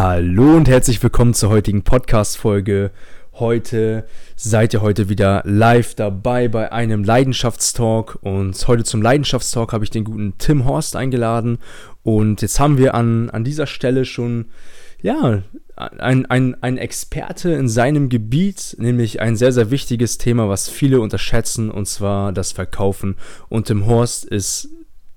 Hallo und herzlich willkommen zur heutigen Podcast-Folge. Heute seid ihr heute wieder live dabei bei einem Leidenschaftstalk. Und heute zum Leidenschaftstalk habe ich den guten Tim Horst eingeladen. Und jetzt haben wir an, an dieser Stelle schon, ja, ein, ein, ein Experte in seinem Gebiet, nämlich ein sehr, sehr wichtiges Thema, was viele unterschätzen, und zwar das Verkaufen. Und Tim Horst ist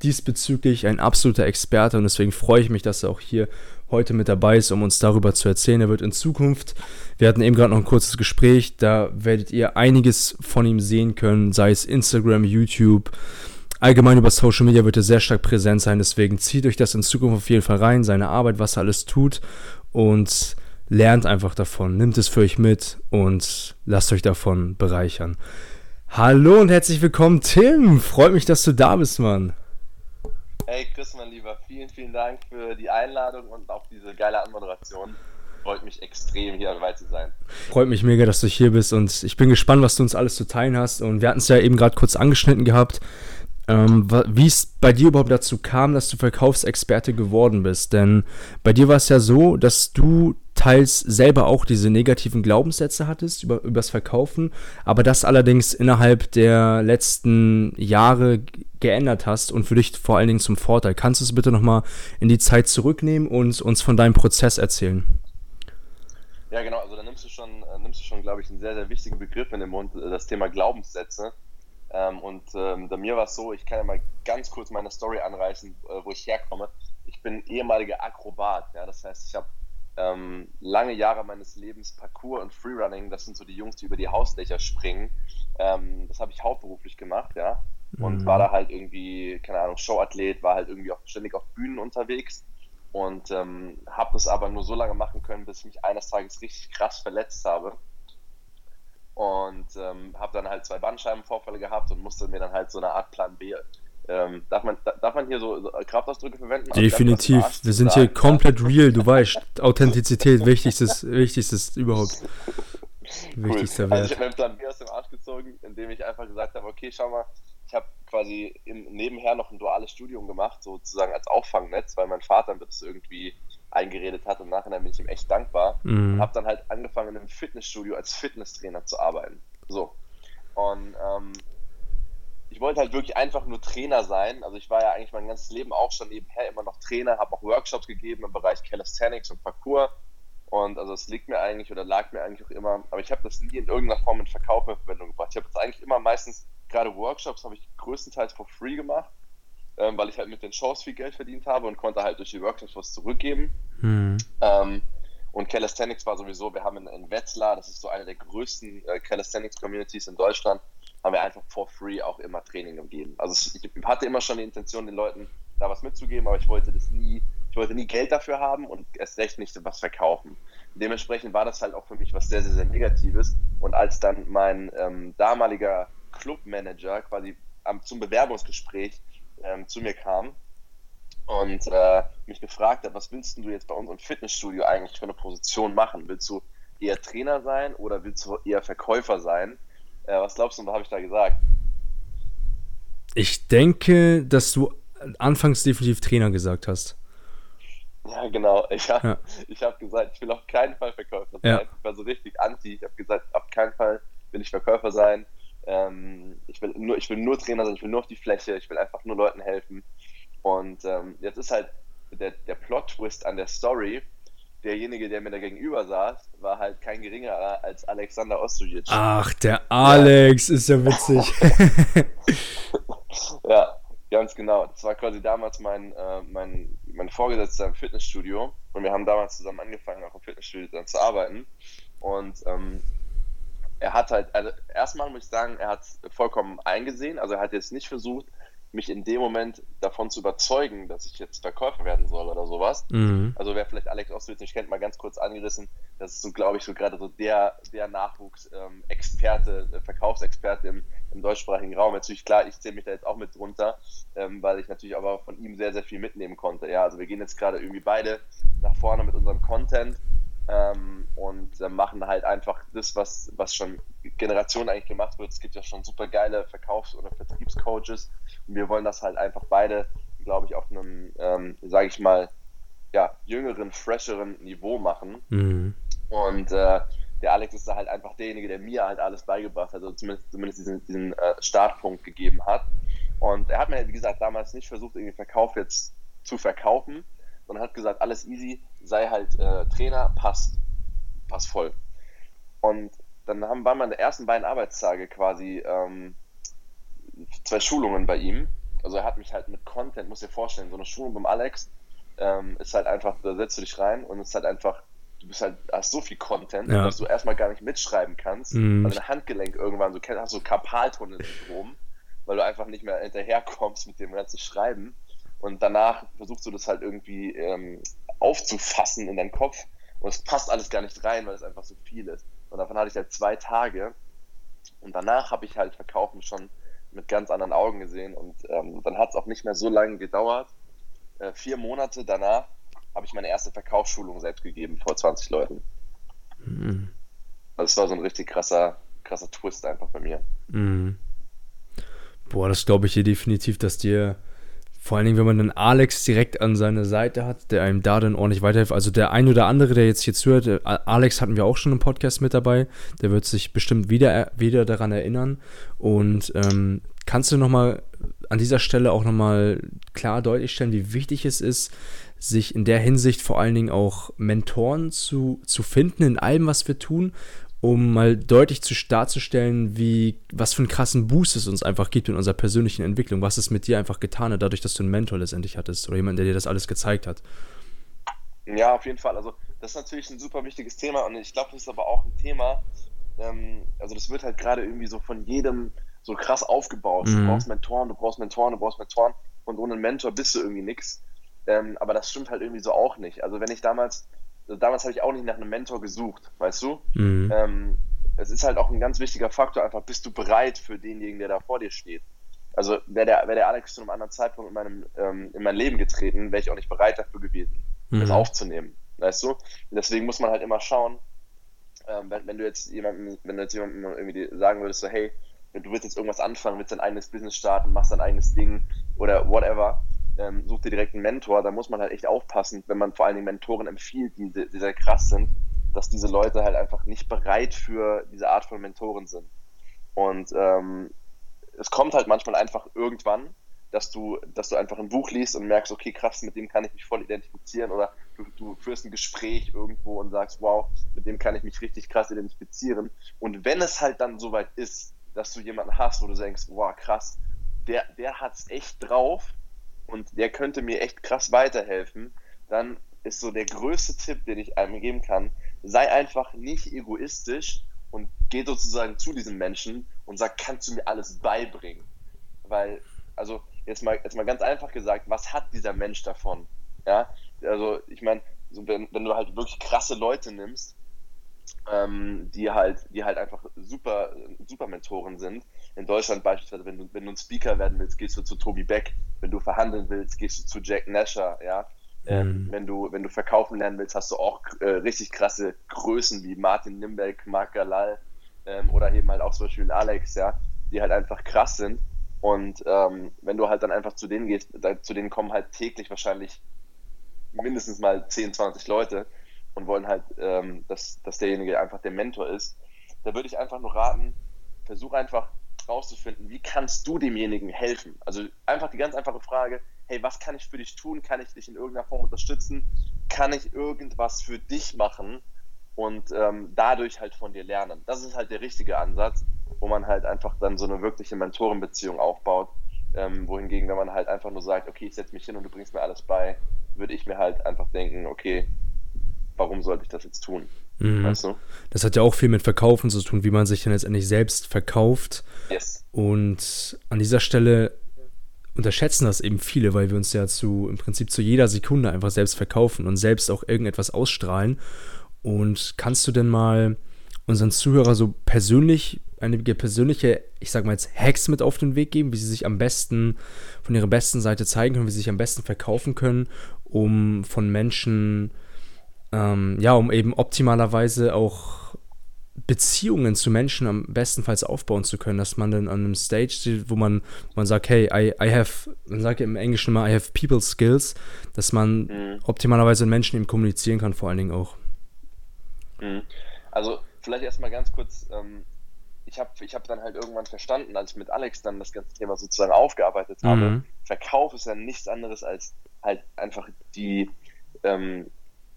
diesbezüglich ein absoluter Experte und deswegen freue ich mich, dass er auch hier heute mit dabei ist, um uns darüber zu erzählen. Er wird in Zukunft, wir hatten eben gerade noch ein kurzes Gespräch, da werdet ihr einiges von ihm sehen können, sei es Instagram, YouTube, allgemein über Social Media wird er sehr stark präsent sein. Deswegen zieht euch das in Zukunft auf jeden Fall rein, seine Arbeit, was er alles tut und lernt einfach davon, nimmt es für euch mit und lasst euch davon bereichern. Hallo und herzlich willkommen, Tim. Freut mich, dass du da bist, Mann. Hey Chris, mein Lieber, vielen, vielen Dank für die Einladung und auch diese geile Anmoderation. Freut mich extrem, hier dabei zu sein. Freut mich mega, dass du hier bist und ich bin gespannt, was du uns alles zu teilen hast. Und wir hatten es ja eben gerade kurz angeschnitten gehabt, ähm, wie es bei dir überhaupt dazu kam, dass du Verkaufsexperte geworden bist. Denn bei dir war es ja so, dass du teils selber auch diese negativen Glaubenssätze hattest über übers Verkaufen, aber das allerdings innerhalb der letzten Jahre geändert hast und für dich vor allen Dingen zum Vorteil. Kannst du es bitte nochmal in die Zeit zurücknehmen und uns von deinem Prozess erzählen? Ja, genau, also da nimmst du schon, äh, nimmst du schon, glaube ich, einen sehr, sehr wichtigen Begriff in den Mund, äh, das Thema Glaubenssätze. Ähm, und ähm, bei mir war es so, ich kann ja mal ganz kurz meine Story anreißen, äh, wo ich herkomme. Ich bin ehemaliger Akrobat, ja, das heißt, ich habe ähm, lange Jahre meines Lebens Parkour und Freerunning, das sind so die Jungs, die über die Hausdächer springen. Ähm, das habe ich hauptberuflich gemacht, ja. Und mhm. war da halt irgendwie, keine Ahnung, Showathlet, war halt irgendwie auch ständig auf Bühnen unterwegs. Und ähm, habe das aber nur so lange machen können, bis ich mich eines Tages richtig krass verletzt habe. Und ähm, habe dann halt zwei Bandscheibenvorfälle gehabt und musste mir dann halt so eine Art Plan B ähm, darf, man, darf man hier so, so Kraftausdrücke verwenden? Also Definitiv. Wir sind hier komplett real, du weißt. Authentizität, wichtigstes, wichtigstes überhaupt. Cool. Wichtigster Wert. Also ich habe meinen Plan B aus dem Arsch gezogen, indem ich einfach gesagt habe, okay, schau mal, ich habe quasi im, nebenher noch ein duales Studium gemacht, sozusagen als Auffangnetz, weil mein Vater das irgendwie eingeredet hat und nachher bin ich ihm echt dankbar. Mhm. Und habe dann halt angefangen, in einem Fitnessstudio als Fitnesstrainer zu arbeiten. So. Und ähm, ich wollte halt wirklich einfach nur Trainer sein. Also ich war ja eigentlich mein ganzes Leben auch schon nebenher immer noch Trainer, habe auch Workshops gegeben im Bereich Calisthenics und Parkour. Und also es liegt mir eigentlich oder lag mir eigentlich auch immer, aber ich habe das nie in irgendeiner Form in Verkauf in Verwendung gebracht. Ich habe jetzt eigentlich immer meistens, gerade Workshops habe ich größtenteils for free gemacht, ähm, weil ich halt mit den Shows viel Geld verdient habe und konnte halt durch die Workshops was zurückgeben. Mhm. Ähm, und Calisthenics war sowieso, wir haben in, in Wetzlar, das ist so eine der größten äh, Calisthenics-Communities in Deutschland, haben wir einfach for free auch immer Training gegeben. Also ich hatte immer schon die Intention, den Leuten da was mitzugeben, aber ich wollte das nie, ich wollte nie Geld dafür haben und erst recht nicht was verkaufen. Dementsprechend war das halt auch für mich was sehr, sehr, sehr Negatives. Und als dann mein ähm, damaliger Clubmanager quasi am, zum Bewerbungsgespräch ähm, zu mir kam und äh, mich gefragt hat, was willst du jetzt bei uns im Fitnessstudio eigentlich für eine Position machen? Willst du eher Trainer sein oder willst du eher Verkäufer sein? Äh, was glaubst du, was habe ich da gesagt? Ich denke, dass du anfangs definitiv Trainer gesagt hast. Ja, genau. Ich habe ja. Ich hab gesagt, ich will auf keinen Fall Verkäufer sein. Ja. Ich war so richtig anti. Ich habe gesagt, auf keinen Fall will ich Verkäufer sein. Ähm, ich, will nur, ich will nur Trainer sein, ich will nur auf die Fläche, ich will einfach nur Leuten helfen. Und ähm, jetzt ist halt der, der Plot-Twist an der Story, derjenige, der mir da gegenüber saß, war halt kein geringerer als Alexander Ostojic. Ach, der Alex ja. ist ja witzig. ja, ganz genau. Das war quasi damals mein, äh, mein, mein Vorgesetzter im Fitnessstudio und wir haben damals zusammen angefangen, auch im Fitnessstudio dann zu arbeiten. Und ähm, er hat halt, also erstmal muss ich sagen, er hat vollkommen eingesehen, also er hat jetzt nicht versucht, mich in dem Moment davon zu überzeugen, dass ich jetzt Verkäufer werden soll oder sowas. Mhm. Also wer vielleicht Alex Ostwitz nicht kennt, mal ganz kurz angerissen, das ist so, glaube ich, so gerade so der, der Nachwuchsexperte, ähm, äh, Verkaufsexperte im, im deutschsprachigen Raum. Natürlich klar, ich zähle mich da jetzt auch mit drunter, ähm, weil ich natürlich aber von ihm sehr, sehr viel mitnehmen konnte. Ja, also wir gehen jetzt gerade irgendwie beide nach vorne mit unserem Content ähm, und äh, machen halt einfach das, was, was schon Generationen eigentlich gemacht wird. Es gibt ja schon super geile Verkaufs- oder Vertriebscoaches und wir wollen das halt einfach beide, glaube ich, auf einem, ähm, sage ich mal, ja, jüngeren, fresheren Niveau machen. Mhm. Und äh, der Alex ist da halt einfach derjenige, der mir halt alles beigebracht hat, also zumindest, zumindest diesen, diesen äh, Startpunkt gegeben hat. Und er hat mir, wie gesagt, damals nicht versucht, irgendwie Verkauf jetzt zu verkaufen, sondern hat gesagt, alles easy, sei halt äh, Trainer, passt, passt voll. Und dann haben, waren meine ersten beiden Arbeitstage quasi ähm, zwei Schulungen bei ihm. Also er hat mich halt mit Content, muss dir vorstellen, so eine Schulung beim Alex ähm, ist halt einfach, da setzt du dich rein und es ist halt einfach, du bist halt, hast so viel Content, ja. dass du erstmal gar nicht mitschreiben kannst, mhm. weil dein Handgelenk irgendwann so hast so Karpaltunnel-Syndrom, weil du einfach nicht mehr hinterherkommst mit dem ganzen Schreiben. Und danach versuchst du das halt irgendwie ähm, aufzufassen in deinen Kopf und es passt alles gar nicht rein, weil es einfach so viel ist. Und davon hatte ich halt zwei Tage. Und danach habe ich halt Verkaufen schon mit ganz anderen Augen gesehen. Und ähm, dann hat es auch nicht mehr so lange gedauert. Äh, vier Monate danach habe ich meine erste Verkaufsschulung selbst gegeben vor 20 Leuten. Mhm. Also es war so ein richtig krasser, krasser Twist einfach bei mir. Mhm. Boah, das glaube ich hier definitiv, dass dir vor allen Dingen, wenn man dann Alex direkt an seiner Seite hat, der einem da dann ordentlich weiterhilft. Also der ein oder andere, der jetzt hier zuhört, äh, Alex hatten wir auch schon im Podcast mit dabei, der wird sich bestimmt wieder, wieder daran erinnern. Und ähm, kannst du nochmal an dieser Stelle auch nochmal klar deutlich stellen, wie wichtig es ist, sich in der Hinsicht vor allen Dingen auch Mentoren zu, zu finden in allem, was wir tun um mal deutlich zu darzustellen, wie, was für einen krassen Boost es uns einfach gibt in unserer persönlichen Entwicklung, was es mit dir einfach getan hat, dadurch, dass du einen Mentor letztendlich hattest oder jemanden, der dir das alles gezeigt hat. Ja, auf jeden Fall. Also, das ist natürlich ein super wichtiges Thema und ich glaube, das ist aber auch ein Thema, ähm, also, das wird halt gerade irgendwie so von jedem so krass aufgebaut. Mhm. Du brauchst Mentoren, du brauchst Mentoren, du brauchst Mentoren und ohne einen Mentor bist du irgendwie nichts. Ähm, aber das stimmt halt irgendwie so auch nicht. Also, wenn ich damals damals habe ich auch nicht nach einem Mentor gesucht, weißt du? Mhm. Ähm, es ist halt auch ein ganz wichtiger Faktor, einfach bist du bereit für denjenigen, der da vor dir steht. Also wäre der, wär der Alex zu einem anderen Zeitpunkt in, meinem, ähm, in mein Leben getreten, wäre ich auch nicht bereit dafür gewesen, mhm. das aufzunehmen, weißt du? Und deswegen muss man halt immer schauen, ähm, wenn, wenn, du jetzt jemandem, wenn du jetzt jemandem irgendwie sagen würdest, so hey, du willst jetzt irgendwas anfangen, willst dein eigenes Business starten, machst dein eigenes Ding oder whatever, ähm, such dir direkt einen Mentor. Da muss man halt echt aufpassen, wenn man vor allen Dingen Mentoren empfiehlt, die, die sehr krass sind, dass diese Leute halt einfach nicht bereit für diese Art von Mentoren sind. Und ähm, es kommt halt manchmal einfach irgendwann, dass du, dass du einfach ein Buch liest und merkst, okay, krass, mit dem kann ich mich voll identifizieren oder du, du führst ein Gespräch irgendwo und sagst, wow, mit dem kann ich mich richtig krass identifizieren. Und wenn es halt dann soweit ist, dass du jemanden hast, wo du denkst, wow, krass, der, der es echt drauf, und der könnte mir echt krass weiterhelfen, dann ist so der größte Tipp, den ich einem geben kann, sei einfach nicht egoistisch und geh sozusagen zu diesem Menschen und sag, kannst du mir alles beibringen? Weil, also jetzt mal, jetzt mal ganz einfach gesagt, was hat dieser Mensch davon? Ja, also ich meine, so wenn, wenn du halt wirklich krasse Leute nimmst, ähm, die halt, die halt einfach super, super Mentoren sind. In Deutschland beispielsweise, wenn du, wenn du ein Speaker werden willst, gehst du zu Tobi Beck. Wenn du verhandeln willst, gehst du zu Jack Nasher, ja. Ähm, mhm. wenn du, wenn du verkaufen lernen willst, hast du auch äh, richtig krasse Größen wie Martin Nimbeck, Marc Galal ähm, oder eben halt auch zum Beispiel Alex, ja, die halt einfach krass sind. Und ähm, wenn du halt dann einfach zu denen gehst, da, zu denen kommen halt täglich wahrscheinlich mindestens mal 10, 20 Leute und wollen halt, ähm, dass, dass derjenige einfach der Mentor ist, da würde ich einfach nur raten, versuch einfach rauszufinden, wie kannst du demjenigen helfen? Also einfach die ganz einfache Frage, hey, was kann ich für dich tun? Kann ich dich in irgendeiner Form unterstützen? Kann ich irgendwas für dich machen? Und ähm, dadurch halt von dir lernen. Das ist halt der richtige Ansatz, wo man halt einfach dann so eine wirkliche Mentorenbeziehung aufbaut. Ähm, wohingegen, wenn man halt einfach nur sagt, okay, ich setze mich hin und du bringst mir alles bei, würde ich mir halt einfach denken, okay, warum sollte ich das jetzt tun? Mhm. Weißt du? Das hat ja auch viel mit Verkaufen zu tun, wie man sich dann letztendlich selbst verkauft. Yes. Und an dieser Stelle unterschätzen das eben viele, weil wir uns ja zu im Prinzip zu jeder Sekunde einfach selbst verkaufen und selbst auch irgendetwas ausstrahlen. Und kannst du denn mal unseren Zuhörer so persönlich einige persönliche, ich sag mal jetzt Hacks mit auf den Weg geben, wie sie sich am besten von ihrer besten Seite zeigen können, wie sie sich am besten verkaufen können, um von Menschen ähm, ja, um eben optimalerweise auch Beziehungen zu Menschen am bestenfalls aufbauen zu können, dass man dann an einem Stage steht, wo man, man sagt, hey, I, I have, man sagt im Englischen immer, I have people skills, dass man mhm. optimalerweise mit Menschen eben kommunizieren kann, vor allen Dingen auch. Mhm. Also vielleicht erstmal ganz kurz, ähm, ich habe ich hab dann halt irgendwann verstanden, als ich mit Alex dann das ganze Thema sozusagen aufgearbeitet habe, mhm. Verkauf ist ja nichts anderes als halt einfach die, ähm,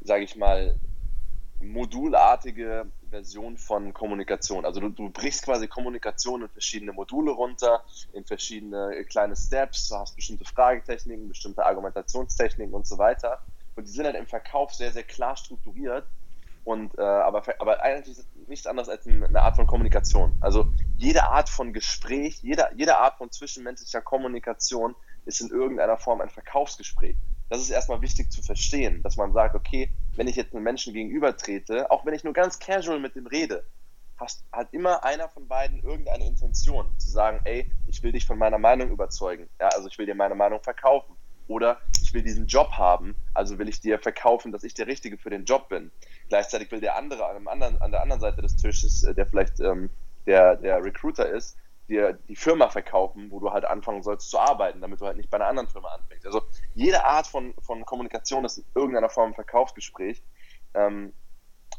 sage ich mal, modulartige Version von Kommunikation. Also du, du, brichst quasi Kommunikation in verschiedene Module runter, in verschiedene kleine Steps, du hast bestimmte Fragetechniken, bestimmte Argumentationstechniken und so weiter. Und die sind halt im Verkauf sehr, sehr klar strukturiert. Und äh, aber, aber eigentlich nichts anderes als eine Art von Kommunikation. Also jede Art von Gespräch, jede, jede Art von zwischenmenschlicher Kommunikation ist in irgendeiner Form ein Verkaufsgespräch das ist erstmal wichtig zu verstehen, dass man sagt, okay, wenn ich jetzt einem Menschen gegenüber trete, auch wenn ich nur ganz casual mit dem rede, hat immer einer von beiden irgendeine Intention, zu sagen, ey, ich will dich von meiner Meinung überzeugen, ja, also ich will dir meine Meinung verkaufen. Oder ich will diesen Job haben, also will ich dir verkaufen, dass ich der Richtige für den Job bin. Gleichzeitig will der andere an, anderen, an der anderen Seite des Tisches, äh, der vielleicht ähm, der, der Recruiter ist, dir die Firma verkaufen, wo du halt anfangen sollst zu arbeiten, damit du halt nicht bei einer anderen Firma anfängst. Also jede Art von, von Kommunikation ist in irgendeiner Form ein Verkaufsgespräch. Ähm,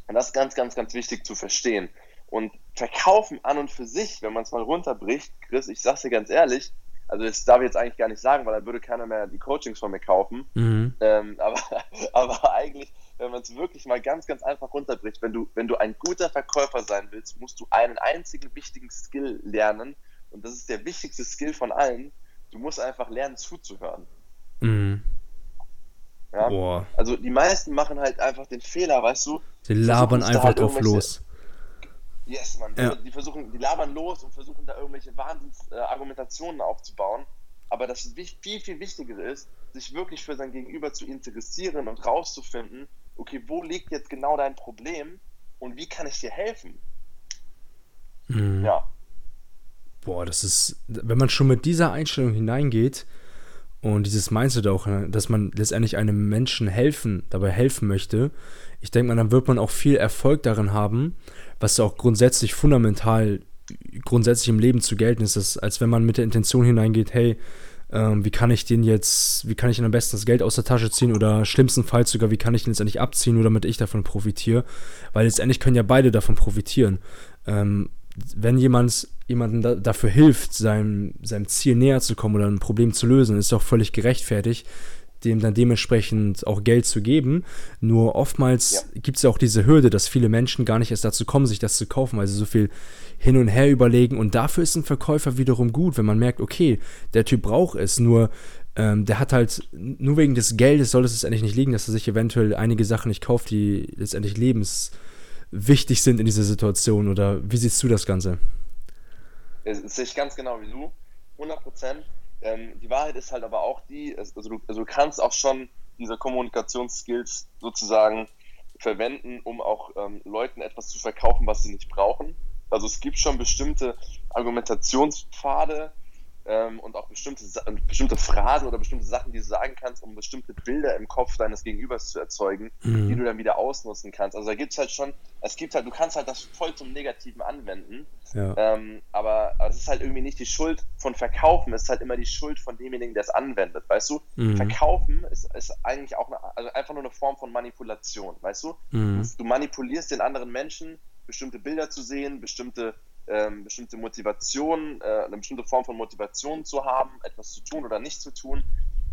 und das ist ganz, ganz, ganz wichtig zu verstehen. Und verkaufen an und für sich, wenn man es mal runterbricht, Chris, ich sag's dir ganz ehrlich, also das darf ich jetzt eigentlich gar nicht sagen, weil da würde keiner mehr die Coachings von mir kaufen. Mhm. Ähm, aber, aber eigentlich, wenn man es wirklich mal ganz, ganz einfach runterbricht, wenn du, wenn du ein guter Verkäufer sein willst, musst du einen einzigen wichtigen Skill lernen. Und das ist der wichtigste Skill von allen. Du musst einfach lernen zuzuhören. Mhm. Ja? Boah. Also die meisten machen halt einfach den Fehler, weißt du? Sie labern einfach halt drauf los. Yes, man. Ja. Die versuchen, die labern los und versuchen da irgendwelche Wahnsinnsargumentationen äh, aufzubauen. Aber das viel, viel wichtigere ist, sich wirklich für sein Gegenüber zu interessieren und rauszufinden, okay, wo liegt jetzt genau dein Problem und wie kann ich dir helfen? Mhm. Ja. Boah, das ist, wenn man schon mit dieser Einstellung hineingeht und dieses Mindset auch, ne, dass man letztendlich einem Menschen helfen, dabei helfen möchte, ich denke mal, dann wird man auch viel Erfolg darin haben, was auch grundsätzlich fundamental, grundsätzlich im Leben zu gelten ist, dass, als wenn man mit der Intention hineingeht, hey, ähm, wie kann ich den jetzt, wie kann ich ihn am besten das Geld aus der Tasche ziehen oder schlimmstenfalls sogar, wie kann ich ihn letztendlich abziehen, nur damit ich davon profitiere, weil letztendlich können ja beide davon profitieren. Ähm, wenn jemand jemandem da, dafür hilft, seinem, seinem Ziel näher zu kommen oder ein Problem zu lösen, ist doch völlig gerechtfertigt, dem dann dementsprechend auch Geld zu geben. Nur oftmals ja. gibt es ja auch diese Hürde, dass viele Menschen gar nicht erst dazu kommen, sich das zu kaufen, weil sie so viel hin und her überlegen. Und dafür ist ein Verkäufer wiederum gut, wenn man merkt, okay, der Typ braucht es, nur ähm, der hat halt, nur wegen des Geldes soll es letztendlich nicht liegen, dass er sich eventuell einige Sachen nicht kauft, die letztendlich lebenswichtig sind in dieser Situation. Oder wie siehst du das Ganze? Das sehe ich ganz genau wie du. 100 Prozent. Ähm, die Wahrheit ist halt aber auch die, also du, also du kannst auch schon diese Kommunikationsskills sozusagen verwenden, um auch ähm, Leuten etwas zu verkaufen, was sie nicht brauchen. Also es gibt schon bestimmte Argumentationspfade, ähm, und auch bestimmte, bestimmte Phrasen oder bestimmte Sachen, die du sagen kannst, um bestimmte Bilder im Kopf deines Gegenübers zu erzeugen, mhm. die du dann wieder ausnutzen kannst. Also da gibt es halt schon, es gibt halt, du kannst halt das voll zum Negativen anwenden, ja. ähm, aber es ist halt irgendwie nicht die Schuld von Verkaufen, es ist halt immer die Schuld von demjenigen, der es anwendet, weißt du? Mhm. Verkaufen ist, ist eigentlich auch eine, also einfach nur eine Form von Manipulation, weißt du? Mhm. Du manipulierst den anderen Menschen, bestimmte Bilder zu sehen, bestimmte ähm, bestimmte Motivation, äh, eine bestimmte Form von Motivation zu haben, etwas zu tun oder nicht zu tun.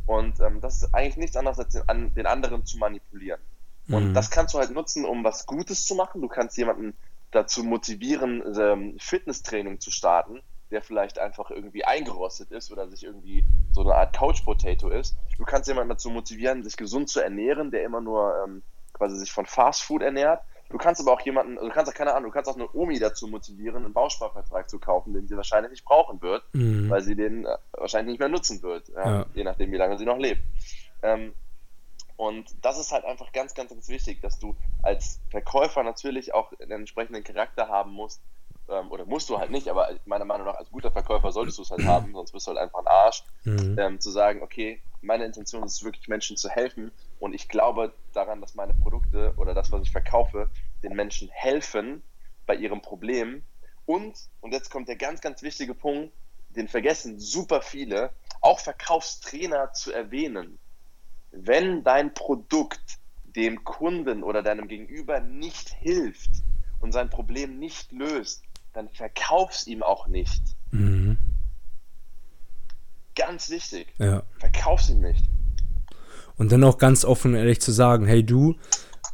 Und ähm, das ist eigentlich nichts anderes, als den, an, den anderen zu manipulieren. Und mhm. das kannst du halt nutzen, um was Gutes zu machen. Du kannst jemanden dazu motivieren, ähm, Fitnesstraining zu starten, der vielleicht einfach irgendwie eingerostet ist oder sich irgendwie so eine Art Couch Potato ist. Du kannst jemanden dazu motivieren, sich gesund zu ernähren, der immer nur ähm, quasi sich von Fast Food ernährt. Du kannst aber auch jemanden, also du kannst auch keine Ahnung, du kannst auch eine Omi dazu motivieren, einen Bausparvertrag zu kaufen, den sie wahrscheinlich nicht brauchen wird, mhm. weil sie den äh, wahrscheinlich nicht mehr nutzen wird, ja, ja. je nachdem, wie lange sie noch lebt. Ähm, und das ist halt einfach ganz, ganz, ganz wichtig, dass du als Verkäufer natürlich auch einen entsprechenden Charakter haben musst, ähm, oder musst du halt nicht, aber meiner Meinung nach als guter Verkäufer solltest du es halt haben, sonst bist du halt einfach ein Arsch, mhm. ähm, zu sagen, okay, meine Intention ist es wirklich, Menschen zu helfen und ich glaube daran, dass meine Produkte oder das, was ich verkaufe, den Menschen helfen bei ihrem Problem. Und, und jetzt kommt der ganz, ganz wichtige Punkt, den vergessen super viele, auch Verkaufstrainer zu erwähnen. Wenn dein Produkt dem Kunden oder deinem Gegenüber nicht hilft und sein Problem nicht löst, dann verkauf's ihm auch nicht. Mhm. Ganz wichtig. Ja. Verkauf's ihm nicht. Und dann auch ganz offen und ehrlich zu sagen, hey du,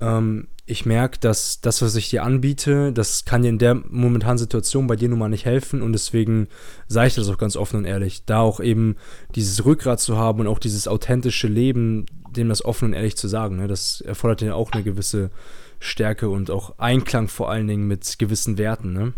ähm, ich merke, dass das, was ich dir anbiete, das kann dir in der momentanen Situation bei dir nun mal nicht helfen und deswegen sage ich das auch ganz offen und ehrlich. Da auch eben dieses Rückgrat zu haben und auch dieses authentische Leben, dem das offen und ehrlich zu sagen, ne, das erfordert ja auch eine gewisse Stärke und auch Einklang vor allen Dingen mit gewissen Werten, ne?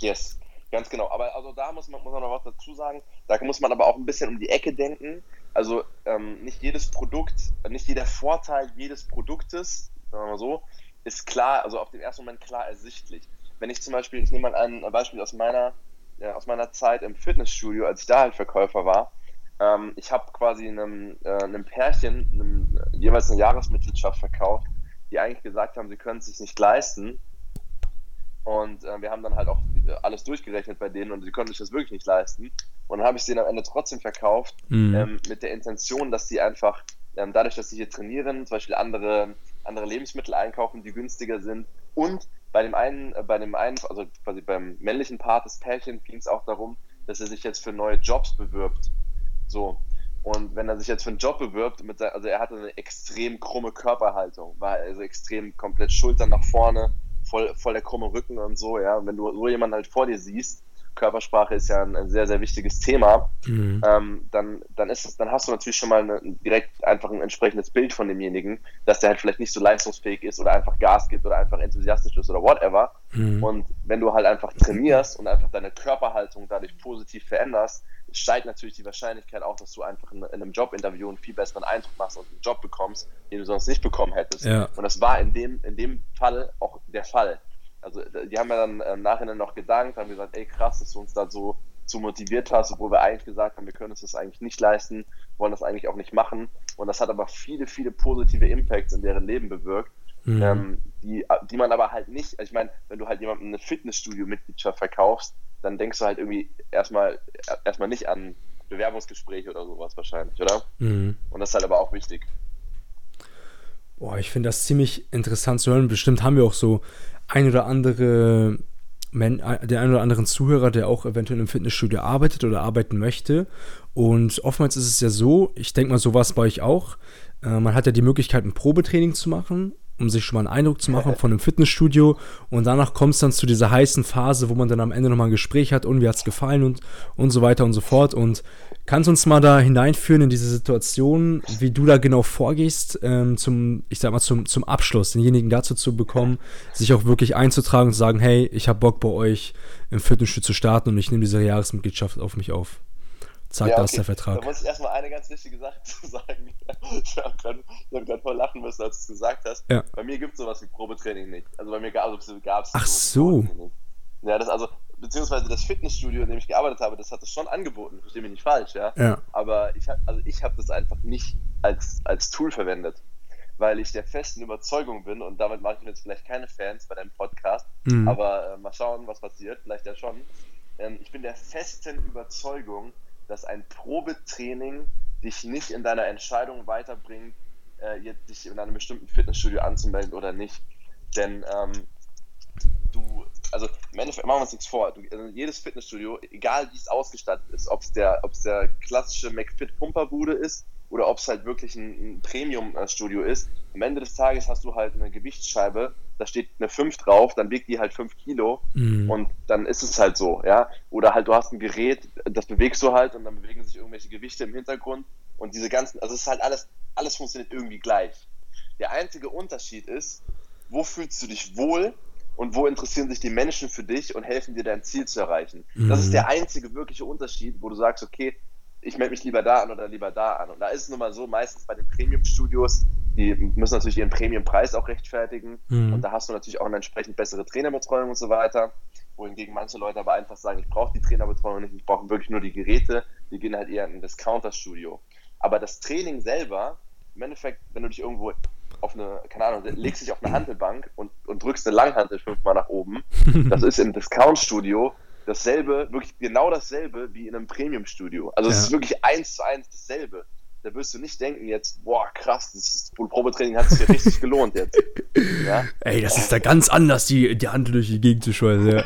Yes, ganz genau. Aber also da muss man, muss man noch was dazu sagen. Da muss man aber auch ein bisschen um die Ecke denken. Also ähm, nicht jedes Produkt, nicht jeder Vorteil jedes Produktes, sagen wir mal so, ist klar, also auf den ersten Moment klar ersichtlich. Wenn ich zum Beispiel, ich nehme mal ein Beispiel aus meiner, ja, aus meiner Zeit im Fitnessstudio, als ich da halt Verkäufer war, ähm, ich habe quasi einem, äh, einem Pärchen einem, jeweils eine Jahresmitgliedschaft verkauft, die eigentlich gesagt haben, sie können es sich nicht leisten. Und äh, wir haben dann halt auch alles durchgerechnet bei denen und sie konnten sich das wirklich nicht leisten. Und dann habe ich sie am Ende trotzdem verkauft, mhm. ähm, mit der Intention, dass sie einfach, ähm, dadurch, dass sie hier trainieren, zum Beispiel andere, andere Lebensmittel einkaufen, die günstiger sind. Und bei dem einen, äh, bei dem einen, also quasi beim männlichen Part des Pärchens ging es auch darum, dass er sich jetzt für neue Jobs bewirbt. So. Und wenn er sich jetzt für einen Job bewirbt, mit also er hatte eine extrem krumme Körperhaltung, war also extrem komplett Schultern nach vorne, voll, voll der krumme Rücken und so, ja. Wenn du so jemanden halt vor dir siehst, Körpersprache ist ja ein, ein sehr, sehr wichtiges Thema, mhm. ähm, dann, dann, ist es, dann hast du natürlich schon mal eine, direkt einfach ein entsprechendes Bild von demjenigen, dass der halt vielleicht nicht so leistungsfähig ist oder einfach Gas gibt oder einfach enthusiastisch ist oder whatever. Mhm. Und wenn du halt einfach trainierst und einfach deine Körperhaltung dadurch positiv veränderst, steigt natürlich die Wahrscheinlichkeit auch, dass du einfach in, in einem Jobinterview einen viel besseren Eindruck machst und einen Job bekommst, den du sonst nicht bekommen hättest. Ja. Und das war in dem, in dem Fall auch der Fall. Also die haben ja dann im Nachhinein noch gedankt, haben gesagt, ey krass, dass du uns da so, so motiviert hast, obwohl wir eigentlich gesagt haben, wir können uns das eigentlich nicht leisten, wollen das eigentlich auch nicht machen. Und das hat aber viele, viele positive Impacts in deren Leben bewirkt. Mhm. Ähm, die, die man aber halt nicht, also ich meine, wenn du halt jemandem eine Fitnessstudio-Mitgliedschaft verkaufst, dann denkst du halt irgendwie erstmal erstmal nicht an Bewerbungsgespräche oder sowas wahrscheinlich, oder? Mhm. Und das ist halt aber auch wichtig. Boah, ich finde das ziemlich interessant zu hören. Bestimmt haben wir auch so ein oder andere, den ein oder anderen Zuhörer, der auch eventuell im Fitnessstudio arbeitet oder arbeiten möchte. Und oftmals ist es ja so, ich denke mal, so war es bei euch auch. Äh, man hat ja die Möglichkeit, ein Probetraining zu machen um sich schon mal einen Eindruck zu machen von einem Fitnessstudio. Und danach kommt es dann zu dieser heißen Phase, wo man dann am Ende nochmal ein Gespräch hat und wie hat es gefallen und, und so weiter und so fort. Und kannst uns mal da hineinführen in diese Situation, wie du da genau vorgehst, ähm, zum, ich sag mal, zum, zum Abschluss, denjenigen dazu zu bekommen, sich auch wirklich einzutragen und zu sagen, hey, ich habe Bock bei euch im Fitnessstudio zu starten und ich nehme diese Jahresmitgliedschaft auf mich auf. Zack, ja, da ist der Vertrag. Da muss ich erstmal eine ganz wichtige Sache zu sagen. Ich habe gerade voll lachen müssen, als du es gesagt hast. Ja. Bei mir gibt es sowas wie Probetraining nicht. Also bei mir gab es also Ach so. Ja, das also, beziehungsweise das Fitnessstudio, in dem ich gearbeitet habe, das hat es schon angeboten, verstehe mich nicht falsch, ja. ja. Aber ich, also ich habe das einfach nicht als, als Tool verwendet, weil ich der festen Überzeugung bin, und damit mache ich mir jetzt vielleicht keine Fans bei deinem Podcast, mhm. aber äh, mal schauen, was passiert, vielleicht ja schon. Ähm, ich bin der festen Überzeugung, dass ein Probetraining dich nicht in deiner Entscheidung weiterbringt, äh, jetzt dich in einem bestimmten Fitnessstudio anzumelden oder nicht. Denn ähm, du, also im Endeffekt machen wir uns nichts vor. Du, also jedes Fitnessstudio, egal wie es ausgestattet ist, ob es der, der klassische McFit Pumperbude ist oder ob es halt wirklich ein, ein Premium-Studio ist, am Ende des Tages hast du halt eine Gewichtsscheibe, da steht eine 5 drauf, dann wiegt die halt 5 Kilo mhm. und dann ist es halt so, ja. Oder halt du hast ein Gerät, das bewegst du halt und dann bewegen sich irgendwelche Gewichte im Hintergrund und diese ganzen, also es ist halt alles, alles funktioniert irgendwie gleich. Der einzige Unterschied ist, wo fühlst du dich wohl und wo interessieren sich die Menschen für dich und helfen dir dein Ziel zu erreichen. Mhm. Das ist mhm. der einzige wirkliche Unterschied, wo du sagst, okay, ich melde mich lieber da an oder lieber da an. Und da ist es nun mal so, meistens bei den Premium-Studios, die müssen natürlich ihren Premium-Preis auch rechtfertigen. Mhm. Und da hast du natürlich auch eine entsprechend bessere Trainerbetreuung und so weiter. Wohingegen manche Leute aber einfach sagen, ich brauche die Trainerbetreuung nicht, ich brauche wirklich nur die Geräte. Die gehen halt eher in ein Discounter-Studio. Aber das Training selber, im Endeffekt, wenn du dich irgendwo auf eine, keine Ahnung, legst dich auf eine Handelbank und, und drückst eine Langhantel fünfmal nach oben. Das ist im Discount-Studio dasselbe, wirklich genau dasselbe wie in einem Premium-Studio. Also es ja. ist wirklich eins zu eins dasselbe. Da wirst du nicht denken jetzt, boah, krass, das Probetraining hat sich ja richtig gelohnt jetzt. Ja? Ey, das ist da ganz anders, die, die Hand durch die Gegend zu schmeißen, ja.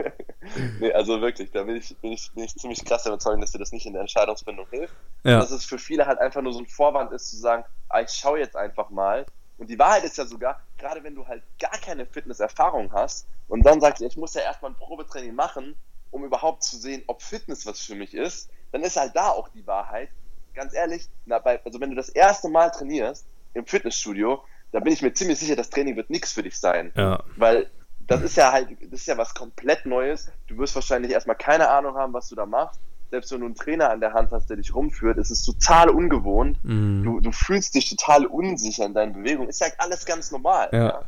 nee, also wirklich, da bin ich, bin, ich, bin ich ziemlich krass überzeugt, dass dir das nicht in der Entscheidungsfindung hilft. Ja. Dass es für viele halt einfach nur so ein Vorwand ist, zu sagen, ah, ich schaue jetzt einfach mal. Und die Wahrheit ist ja sogar, gerade wenn du halt gar keine Fitnesserfahrung hast und dann sagst, ich muss ja erstmal ein Probetraining machen, um überhaupt zu sehen, ob Fitness was für mich ist, dann ist halt da auch die Wahrheit. Ganz ehrlich, na, bei, also wenn du das erste Mal trainierst im Fitnessstudio, da bin ich mir ziemlich sicher, das Training wird nichts für dich sein. Ja. Weil das ist ja halt, das ist ja was komplett Neues. Du wirst wahrscheinlich erstmal keine Ahnung haben, was du da machst. Selbst wenn du einen Trainer an der Hand hast, der dich rumführt, ist es total ungewohnt. Mhm. Du, du fühlst dich total unsicher in deinen Bewegungen. Ist ja alles ganz normal. Ja. ja?